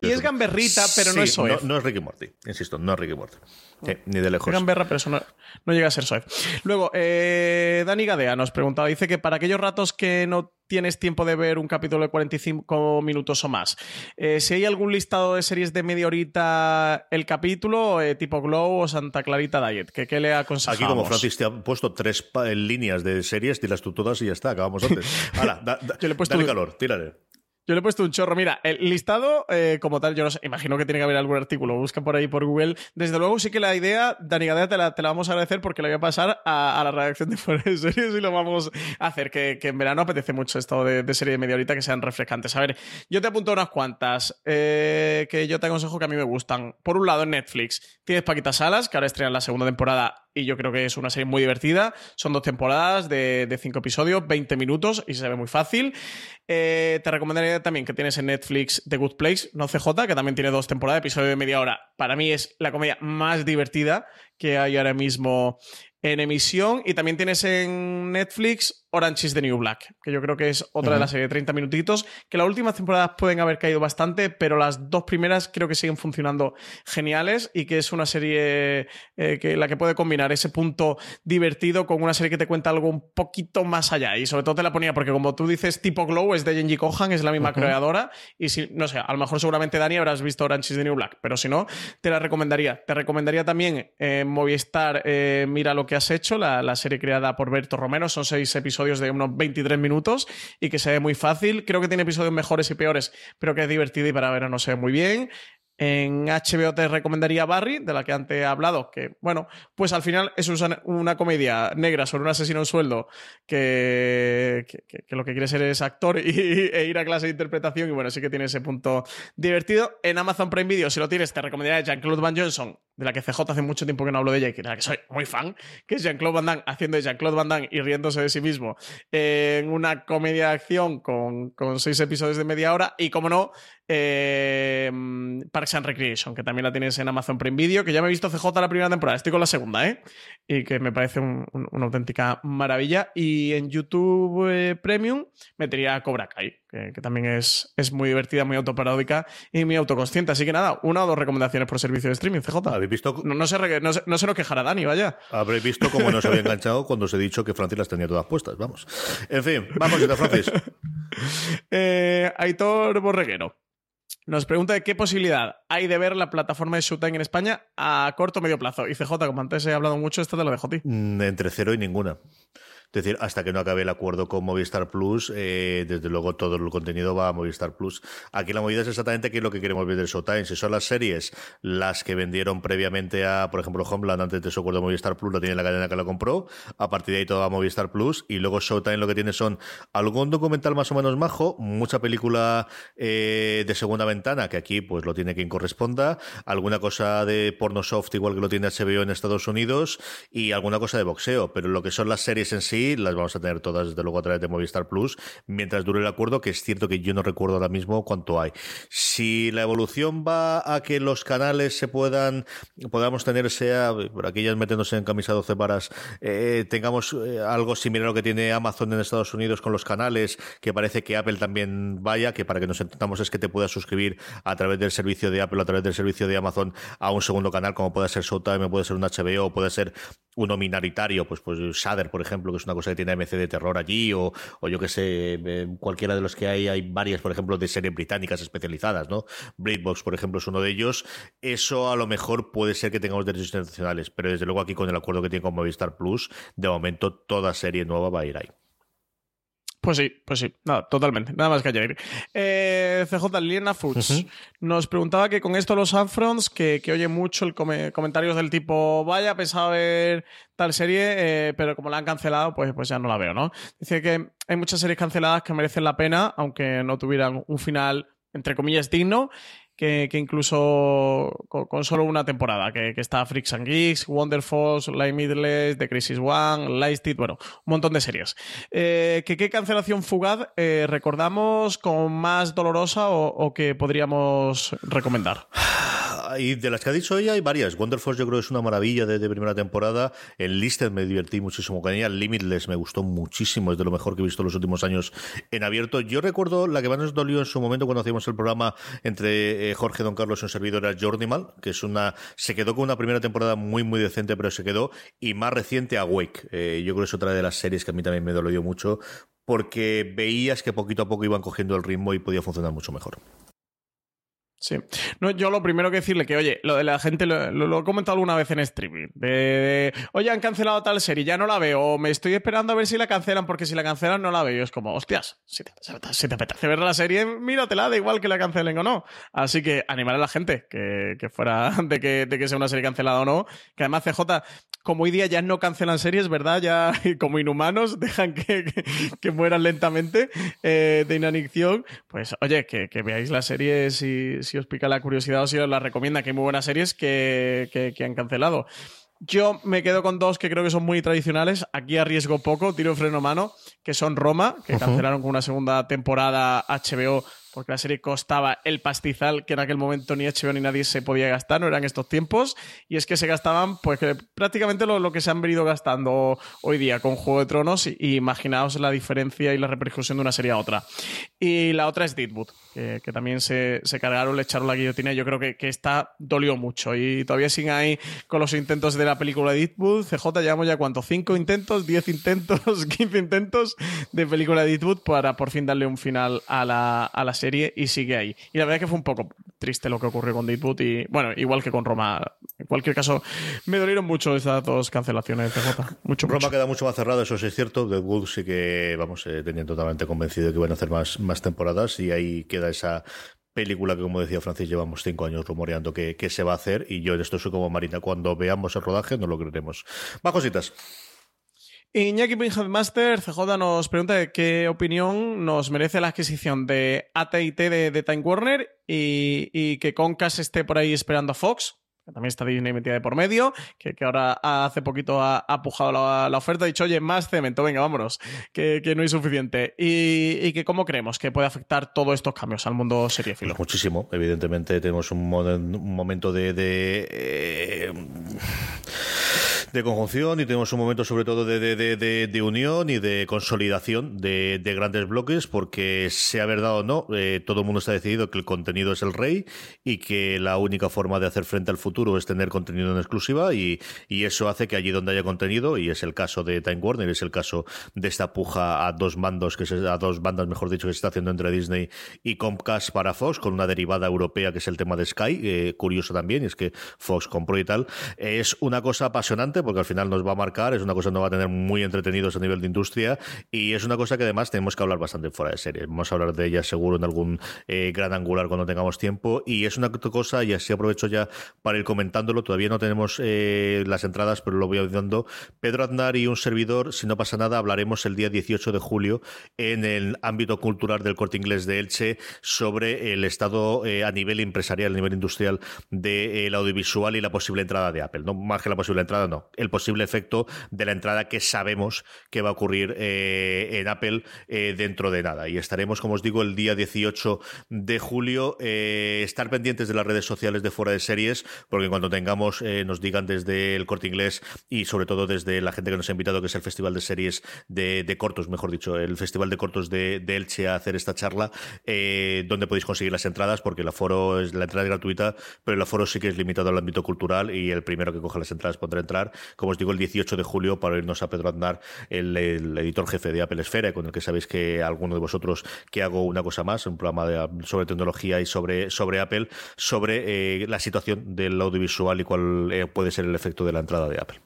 Y es gamberrita, pero no es Soez. No, es Ricky Morty, insisto, no es Ricky Morty. ni de lejos. Es gamberra, pero eso no, llega a ser Soez. Luego, eh, Dani Gadea nos preguntaba, dice que para aquellos ratos que no tienes tiempo de ver un capítulo de 45 minutos o más, eh, si hay algún listado de series de media horita el capítulo, eh, tipo Glow o Santa Clarita Diet, ¿qué, qué le aconsejamos? Aquí como Francis te ha puesto tres líneas de series, tiras tú todas y ya está, acabamos antes. Hala, Yo le he puesto dale calor, tírale. Yo le he puesto un chorro. Mira, el listado, eh, como tal, yo no sé, imagino que tiene que haber algún artículo. Busca por ahí por Google. Desde luego, sí que la idea, Dani Gadea, te la, te la vamos a agradecer porque la voy a pasar a, la redacción de Fuera de Series y lo vamos a hacer. Que, en verano apetece mucho esto de, serie de media horita que sean refrescantes. A ver, yo te apunto unas cuantas eh, que yo te aconsejo que a mí me gustan. Por un lado, en Netflix tienes Paquita Salas, que ahora estrenan la segunda temporada y yo creo que es una serie muy divertida. Son dos temporadas de, cinco episodios, 20 minutos y se ve muy fácil. Eh, te recomendaría también que tienes en Netflix The Good Place, no CJ, que también tiene dos temporadas, episodio de media hora. Para mí es la comedia más divertida que hay ahora mismo en emisión. Y también tienes en Netflix Orange is the New Black, que yo creo que es otra de las series de 30 minutitos, que las últimas temporadas pueden haber caído bastante, pero las dos primeras creo que siguen funcionando geniales y que es una serie eh, que la que puede combinar ese punto divertido con una serie que te cuenta algo un poquito más allá. Y sobre todo te la ponía porque como tú dices, tipo Glow es de Genji Kohan, es la misma creadora. Y si, no sé, a lo mejor seguramente Dani habrás visto Orange is the New Black, pero si no, te la recomendaría. Te recomendaría también eh, Movistar, eh, Mira lo que has hecho, la, la serie creada por Berto Romero, son seis episodios de unos 23 minutos y que se ve muy fácil. Creo que tiene episodios mejores y peores, pero que es divertido y para ver no se ve muy bien. En HBO te recomendaría Barry, de la que antes he hablado, que, bueno, pues al final es una comedia negra sobre un asesino en sueldo que, lo que quiere ser es actor y, e ir a clase de interpretación y bueno, sí que tiene ese punto divertido. En Amazon Prime Video, si lo tienes, te recomendaría Jean-Claude Van Johnson, de la que CJ hace mucho tiempo que no hablo de ella y de la que soy muy fan, que es Jean-Claude Van Damme haciendo de Jean-Claude Van Damme y riéndose de sí mismo en una comedia de acción con, con seis episodios de media hora y, como no, eh, Parks and Recreation, que también la tienes en Amazon Prime Video, que ya me he visto CJ la primera temporada, estoy con la segunda, ¿eh? Y que me parece una auténtica maravilla. Y en YouTube eh, Premium metería Cobra Kai, que, también es, es, muy divertida, muy autoparódica y muy autoconsciente. Así que nada, una o dos recomendaciones por servicio de streaming, CJ. ¿Habéis visto? No, no, se, no, no se nos quejará Dani, vaya. Habréis visto cómo nos había enganchado cuando os he dicho que Francis las tenía todas puestas, vamos. En fin, vamos, Francis. eh, Aitor Borreguero. Nos pregunta de qué posibilidad hay de ver la plataforma de Showtime en España a corto o medio plazo. Y CJ, como antes he hablado mucho, esto te lo dejo ti. Mm, entre cero y ninguna. Es decir, hasta que no acabe el acuerdo con Movistar Plus, eh, desde luego todo el contenido va a Movistar Plus. Aquí la movida es exactamente qué es lo que queremos ver del Showtime. Si son las series las que vendieron previamente a, por ejemplo, Homeland antes de su acuerdo Movistar Plus, lo tiene la cadena que lo compró. A partir de ahí todo va a Movistar Plus. Y luego Showtime lo que tiene son algún documental más o menos majo, mucha película eh, de segunda ventana, que aquí pues lo tiene quien corresponda, alguna cosa de porno soft igual que lo tiene HBO en Estados Unidos y alguna cosa de boxeo. Pero lo que son las series en sí, las vamos a tener todas desde luego a través de Movistar Plus, mientras dure el acuerdo, que es cierto que yo no recuerdo ahora mismo cuánto hay. Si la evolución va a que los canales se puedan, podamos tener, sea, por aquellas metiéndose en camisa 12 varas, eh, tengamos eh, algo similar a lo que tiene Amazon en Estados Unidos con los canales, que parece que Apple también vaya, que para que nos entendamos es que te puedas suscribir a través del servicio de Apple, a través del servicio de Amazon a un segundo canal, como puede ser Showtime, puede ser un HBO, puede ser uno minoritario, pues, pues Shudder, por ejemplo, que es una cosa que tiene AMC de terror allí, o, o yo que sé, eh, cualquiera de los que hay, hay varias, por ejemplo, de series británicas especializadas, ¿no? Breakbox, por ejemplo, es uno de ellos. Eso a lo mejor puede ser que tengamos derechos internacionales, pero desde luego aquí con el acuerdo que tiene con Movistar Plus, de momento toda serie nueva va a ir ahí. Pues sí, pues sí, nada, totalmente, nada más que añadir. Eh, CJ Liena Foods. Nos preguntaba que con esto los Upfronts, que, que oye mucho el comentarios del tipo, vaya, pensaba ver tal serie, eh, pero como la han cancelado, pues, pues ya no la veo, ¿no? Dice que hay muchas series canceladas que merecen la pena, aunque no tuvieran un final, entre comillas, digno, que, incluso con, solo una temporada, que, está Freaks and Geeks, Wonderful, Light Middles, The Crisis One, Lightspeed, bueno, un montón de series. Eh, ¿que, ¿Qué cancelación fugaz eh, recordamos con más dolorosa o, que podríamos recomendar? Y de las que ha dicho ella hay varias. Wonderful yo creo que es una maravilla de, primera temporada. El Listed me divertí muchísimo con ella. Limitless me gustó muchísimo, es de lo mejor que he visto en los últimos años en abierto. Yo recuerdo la que más nos dolió en su momento cuando hacíamos el programa entre eh, Jorge Don Carlos y un servidor era Journeyman, que es una. Se quedó con una primera temporada muy, muy decente, pero se quedó. Y más reciente, Awake. Eh, yo creo que es otra de las series que a mí también me dolió mucho, porque veías que poquito a poco iban cogiendo el ritmo y podía funcionar mucho mejor. Sí. No, yo lo primero que decirle que, oye, lo de la gente lo, he comentado alguna vez en streaming. De, oye, han cancelado tal serie, ya no la veo. O me estoy esperando a ver si la cancelan, porque si la cancelan no la veo. es como, hostias, si te, apetece ver la serie, míratela, da igual que la cancelen o no. Así que animar a la gente que, que fuera de que, de que sea una serie cancelada o no. Que además CJ, como hoy día ya no cancelan series, ¿verdad? Ya como inhumanos dejan que, que, mueran lentamente eh, de inanición. Pues oye, que, que veáis la serie si si os pica la curiosidad o si os la recomienda, que hay muy buenas series que, que, han cancelado. Yo me quedo con dos que creo que son muy tradicionales. Aquí arriesgo poco, tiro freno mano, que son Roma, que cancelaron con una segunda temporada HBO porque la serie costaba el pastizal que en aquel momento ni HBO ni nadie se podía gastar, no eran estos tiempos, y es que se gastaban pues prácticamente lo, que se han venido gastando hoy día con Juego de Tronos, y, imaginaos la diferencia y la repercusión de una serie a otra. Y la otra es Deadwood, que, también se, cargaron, le echaron la guillotina, y yo creo que, que esta dolió mucho, y todavía siguen ahí con los intentos de la película de Deadwood, CJ llevamos ya cuánto, cinco intentos, diez intentos, quince intentos de película de Deadwood para por fin darle un final a la, a la serie y sigue ahí. Y la verdad es que fue un poco triste lo que ocurrió con Deadwood y, bueno, igual que con Roma. En cualquier caso, me dolieron mucho esas dos cancelaciones de J. Mucho, Roma queda mucho más cerrado, eso sí es cierto. Deadwood sí que, vamos, eh, tenía totalmente convencido de que iban a hacer más, más temporadas y ahí queda esa película que, como decía Francis, llevamos cinco años rumoreando que, que, se va a hacer y yo en esto soy como Marina. Cuando veamos el rodaje no lo creeremos. Va, cositas. Iñaki Master, CJ nos pregunta qué opinión nos merece la adquisición de AT&T de, Time Warner y, que Concast esté por ahí esperando a Fox, que también está Disney metida de por medio, que, ahora hace poquito ha, pujado la, oferta, ha dicho, oye, más cemento, venga, vámonos, que, no hay suficiente. Y, que cómo creemos que puede afectar todos estos cambios al mundo seriéfilo. Pues muchísimo, evidentemente tenemos un, momento de... Eh, de conjunción y tenemos un momento sobre todo de, unión y de consolidación de, grandes bloques porque sea verdad o no, eh, todo el mundo está decidido que el contenido es el rey y que la única forma de hacer frente al futuro es tener contenido en exclusiva y, eso hace que allí donde haya contenido, y es el caso de Time Warner, es el caso de esta puja a dos mandos, que se, a dos bandas, mejor dicho, que se está haciendo entre Disney y Comcast para Fox, con una derivada europea que es el tema de Sky, eh, curioso también, es que Fox compró y tal, es una cosa apasionante porque al final nos va a marcar, es una cosa que nos va a tener muy entretenidos a nivel de industria y es una cosa que además tenemos que hablar bastante fuera de serie. Vamos a hablar de ella seguro en algún eh, gran angular cuando tengamos tiempo y es una cosa, y así aprovecho ya para ir comentándolo, todavía no tenemos eh, las entradas, pero lo voy dando. Pedro Aznar y un servidor, si no pasa nada, hablaremos el día 18 de julio en el ámbito cultural del corte inglés de Elche sobre el estado eh, a nivel empresarial, a nivel industrial del audiovisual y la posible entrada de Apple. No más que la posible entrada, no. El posible efecto de la entrada que sabemos que va a ocurrir eh, en Apple eh, dentro de nada. Y estaremos, como os digo, el día 18 de julio. estar pendientes de las redes sociales de fuera de series, porque cuando tengamos, nos digan desde el corte inglés y sobre todo desde la gente que nos ha invitado, que es el Festival de Series de, de Cortos, mejor dicho, el Festival de Cortos de, Elche a hacer esta charla, eh, donde podéis conseguir las entradas, porque el aforo es la entrada es gratuita, pero el aforo sí que es limitado al ámbito cultural y el primero que coja las entradas podrá entrar, como os digo, el 18 de julio para irnos a Pedro Andar, el, editor jefe de Apple Esfera, con el que sabéis que alguno de vosotros que hago una cosa más, un programa sobre tecnología y sobre, sobre Apple, sobre eh, la situación del audiovisual y cuál eh, puede ser el efecto de la entrada de Apple.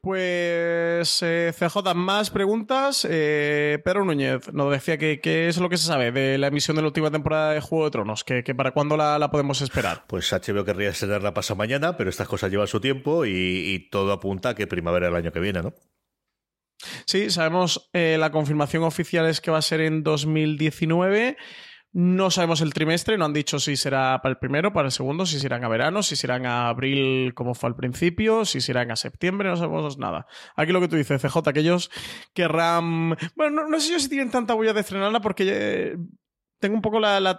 Pues eh, CJ, más preguntas. Eh, Pedro Núñez nos decía que qué es lo que se sabe de la emisión de la última temporada de Juego de Tronos, que, para cuándo la, podemos esperar. Pues HBO querría la pasado mañana, pero estas cosas llevan su tiempo y, todo apunta a que primavera del año que viene, ¿no? Sí, sabemos, eh, la confirmación oficial es que va a ser en 2019. No sabemos el trimestre, no han dicho si será para el primero, para el segundo, si serán a verano, si serán a abril como fue al principio, si serán a septiembre, no sabemos nada. Aquí lo que tú dices, CJ, que ellos querrán... Bueno, no, sé yo si tienen tanta huella de estrenarla porque eh, tengo un poco la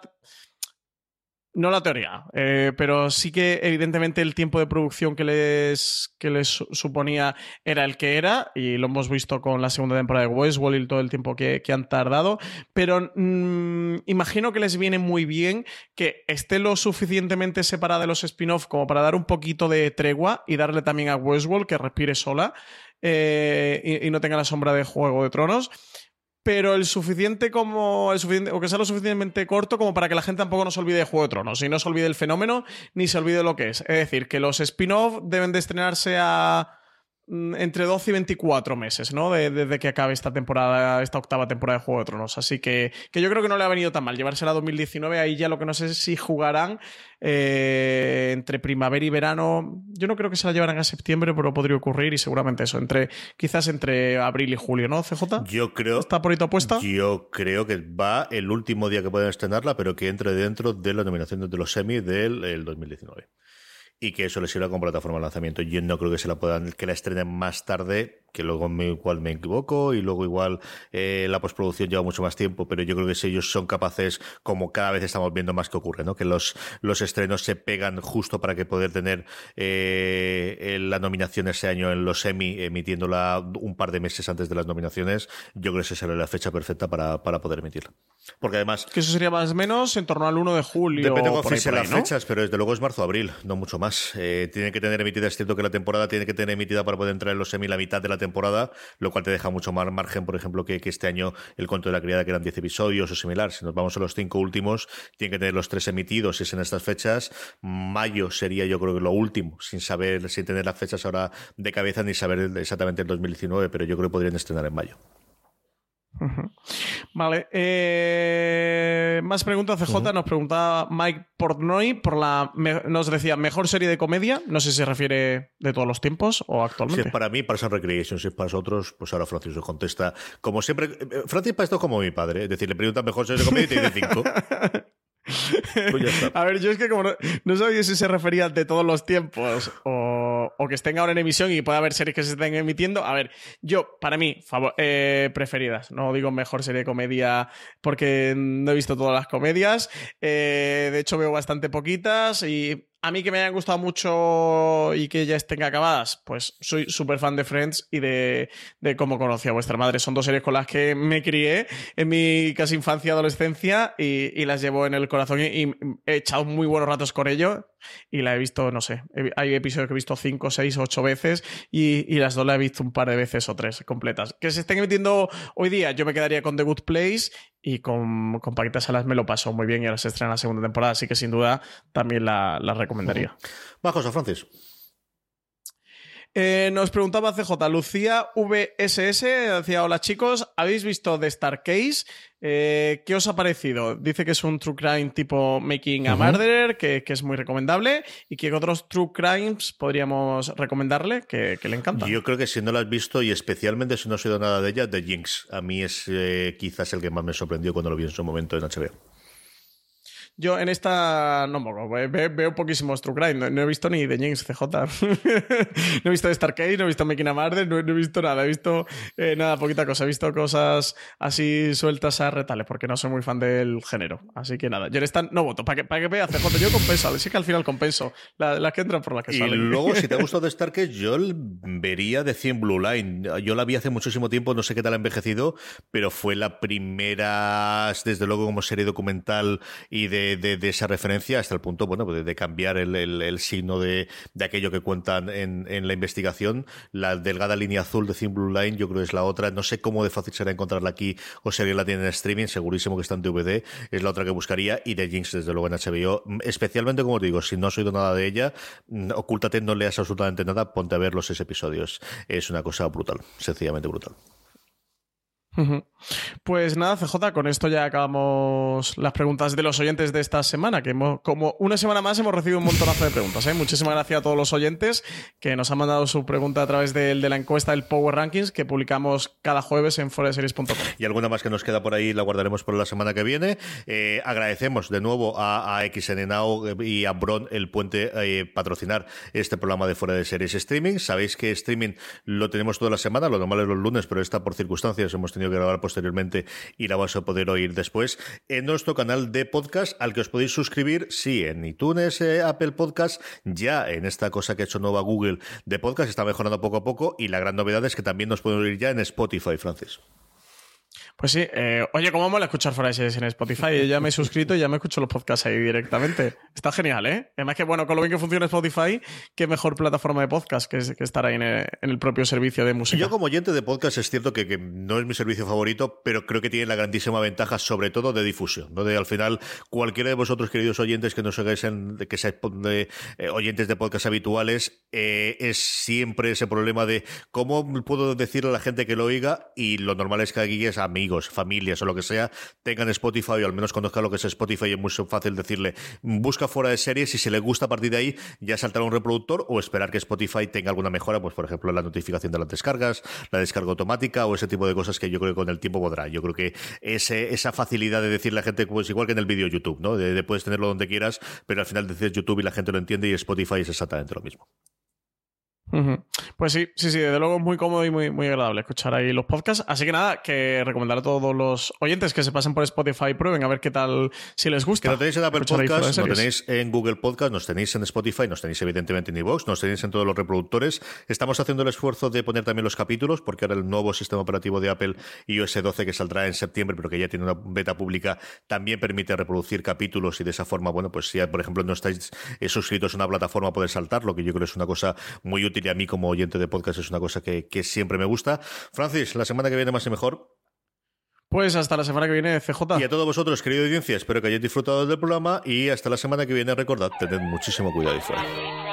no la teoría, eh, pero sí que evidentemente el tiempo de producción que les, que les suponía era el que era, y lo hemos visto con la segunda temporada de Westworld y todo el tiempo que, han tardado, pero mm, imagino que les viene muy bien que esté lo suficientemente separada de los spin-off como para dar un poquito de tregua y darle también a Westworld que respire sola eh, y no tenga la sombra de Juego de Tronos pero el suficiente como el suficiente, o que sea lo suficientemente corto como para que la gente tampoco no se olvide de Juego de Tronos y no se olvide el fenómeno ni se olvide lo que es. Es decir, que los spin-off deben de estrenarse a entre 12 y 24 meses, ¿no? Desde que acabe esta temporada, esta octava temporada de Juego de Tronos. Así que, que yo creo que no le ha venido tan mal llevársela a 2019. Ahí ya lo que no sé es si jugarán eh, entre primavera y verano. Yo no creo que se la llevaran a septiembre, pero podría ocurrir y seguramente eso, entre quizás entre abril y julio, ¿no, CJ? Yo creo. ¿Está por ahí apuesta? Yo creo que va el último día que pueden estrenarla, pero que entre dentro de la nominación de los semis del 2019 y que eso les sirva como plataforma de lanzamiento. Yo no creo que se la puedan, que la estrenen más tarde que luego me, igual me equivoco y luego igual eh, la postproducción lleva mucho más tiempo, pero yo creo que si ellos son capaces, como cada vez estamos viendo más que ocurre, ¿no? que los, los estrenos se pegan justo para que poder tener eh, la nominación ese año en los semi, emitiéndola un par de meses antes de las nominaciones, yo creo que esa será la fecha perfecta para, para poder emitirla. Porque además... Que eso sería más o menos en torno al 1 de julio. Depende de cómo las fechas, pero desde luego es marzo-abril, no mucho más. Eh, tiene que tener emitida, es cierto que la temporada tiene que tener emitida para poder entrar en los semi la mitad de la temporada, lo cual te deja mucho más margen, por ejemplo, que, este año el cuento de la criada, que eran 10 episodios o similar. Si nos vamos a los cinco últimos, tienen que tener los tres emitidos, si es en estas fechas. Mayo sería, yo creo que lo último, sin saber, sin tener las fechas ahora de cabeza ni saber exactamente el 2019, pero yo creo que podrían estrenar en mayo. Vale. Eh, más preguntas, CJ. Nos preguntaba Mike Portnoy por la. nos decía, mejor serie de comedia. No sé si se refiere de todos los tiempos o actualmente. Si es para mí, para Recreation. Si es para otros, pues ahora Francis nos contesta. Como siempre. Eh, Francis para esto como mi padre. Es decir, le pregunta mejor serie de comedia y tiene cinco. Pues a ver, yo es que como no, sabía si se refería de todos los tiempos o, que estén ahora en emisión y pueda haber series que se estén emitiendo. A ver, yo, para mí, eh, preferidas. No digo mejor serie de comedia porque no he visto todas las comedias. Eh, de hecho, veo bastante poquitas y a mí que me hayan gustado mucho y que ya estén acabadas, pues soy súper fan de Friends y de, cómo conocí a vuestra madre. Son dos series con las que me crié en mi casi infancia, adolescencia y, las llevo en el corazón y, he echado muy buenos ratos con ello y la he visto, no sé, hay episodios que he visto cinco, seis, ocho veces y, las dos la he visto un par de veces o tres completas. Que se estén emitiendo hoy día, yo me quedaría con The Good Place y con, con Paquitas Salas me lo paso muy bien y ahora se estrena la segunda temporada, así que sin duda también la, la recomendaría. Bajos a Francis. Eh, nos preguntaba CJ, Lucía VSS, decía, hola chicos, ¿habéis visto The Star Case? Eh, ¿Qué os ha parecido? Dice que es un true crime tipo Making a. Murderer, que, que es muy recomendable, y que otros true crimes podríamos recomendarle, que, que le encanta. Yo creo que si no la has visto y especialmente si no has oído nada de ella, The Jinx. A mí es eh, quizás el que más me sorprendió cuando lo vi en su momento en HBO. Yo en esta no mogo, ve- ve- veo poquísimos True Crime. No, no he visto ni de James CJ. no he visto de Starcade, no he visto Making a no, no he visto nada. He visto eh, nada, poquita cosa. He visto cosas así sueltas a retales porque no soy muy fan del género. Así que nada, yo en esta no voto. Para que, para que vea CJ, yo compenso. Sí que al final compenso. Las la que entran por las que Y salen. luego, si te ha gustado The Starcade, yo vería de 100 Blue Line. Yo la vi hace muchísimo tiempo, no sé qué tal ha envejecido, pero fue la primera, desde luego, como serie documental y de, de- de esa referencia hasta el punto, bueno, pues de, de cambiar el, el- signo de, de aquello que cuentan en, en la investigación. La delgada línea azul de 100 Blue Line, yo creo que es la otra. No sé cómo de fácil será encontrarla aquí o si alguien la tiene en streaming, segurísimo que está en DVD. Es la otra que buscaría. Y The Jinx, desde luego, en HBO. Especialmente, como os digo, si no has oído nada de ella, mm, ocúltate, no leas absolutamente nada, ponte a ver los seis episodios. Es una cosa brutal, sencillamente brutal. Pues nada, CJ, con esto ya acabamos las preguntas de los oyentes de esta semana, que hemos- como una semana más hemos recibido un montonazo de preguntas. ¿eh? Muchísimas gracias a todos los oyentes que nos han mandado su pregunta a través del- de, la encuesta del Power Rankings que publicamos cada jueves en foreseries.com. Y alguna más que nos queda por ahí la guardaremos por la semana que viene. Eh, agradecemos de nuevo a, a Now y a Bron el puente eh, patrocinar este programa de fuera de series streaming. Sabéis que streaming lo tenemos toda la semana, lo normal es los lunes, pero esta por circunstancias hemos tenido que grabar posteriormente y la vas a poder oír después en nuestro canal de podcast al que os podéis suscribir, sí, en iTunes, eh, Apple Podcast, ya en esta cosa que ha hecho nueva Google de podcast, está mejorando poco a poco y la gran novedad es que también nos podemos oír ya en Spotify, Francis. Pues sí, eh, oye, ¿cómo mola escuchar series en Spotify? Yo ya me he suscrito y ya me escucho los podcasts ahí directamente. Está genial, ¿eh? Además que, bueno, con lo bien que funciona Spotify, qué mejor plataforma de podcast que, que estar ahí en el, propio servicio de música. Yo como oyente de podcast es cierto que, no es mi servicio favorito, pero creo que tiene la grandísima ventaja, sobre todo de difusión, ¿no? Al final cualquiera de vosotros queridos oyentes que nos hagáis en, que seáis eh, oyentes de podcast habituales eh, es siempre ese problema de cómo puedo decirle a la gente que lo oiga y lo normal es que aquí es familias o lo que sea tengan Spotify o al menos conozcan lo que es Spotify es muy fácil decirle busca fuera de series y si le gusta a partir de ahí ya saltará un reproductor o esperar que Spotify tenga alguna mejora, pues por ejemplo la notificación de las descargas, la descarga automática o ese tipo de cosas que yo creo que con el tiempo podrá. Yo creo que esa facilidad de decirle a la gente, pues igual que en el vídeo YouTube, ¿no? De, de puedes tenerlo donde quieras, pero al final dices YouTube y la gente lo entiende y Spotify es exactamente lo mismo. Pues sí, sí, sí, desde luego es muy cómodo y muy, muy agradable escuchar ahí los podcasts. Así que nada, que recomendar a todos los oyentes que se pasen por Spotify y prueben a ver qué tal, si les gusta. Que lo tenéis en Apple Podcast, lo tenéis en Google Podcast, nos tenéis en Spotify, nos tenéis evidentemente en iVoox, nos tenéis en todos los reproductores. Estamos haciendo el esfuerzo de poner también los capítulos, porque ahora el nuevo sistema operativo de Apple iOS 12 que saldrá en septiembre, pero que ya tiene una beta pública, también permite reproducir capítulos y de esa forma, bueno, pues si por ejemplo no estáis eh, suscritos a una plataforma, poder saltar, lo que yo creo es una cosa muy útil y a mí como oyente de podcast es una cosa que, que siempre me gusta. Francis, la semana que viene más y mejor. Pues hasta la semana que viene, CJ. Y a todos vosotros, querida audiencia, espero que hayáis disfrutado del programa y hasta la semana que viene, recordad, tened muchísimo cuidado y fuera.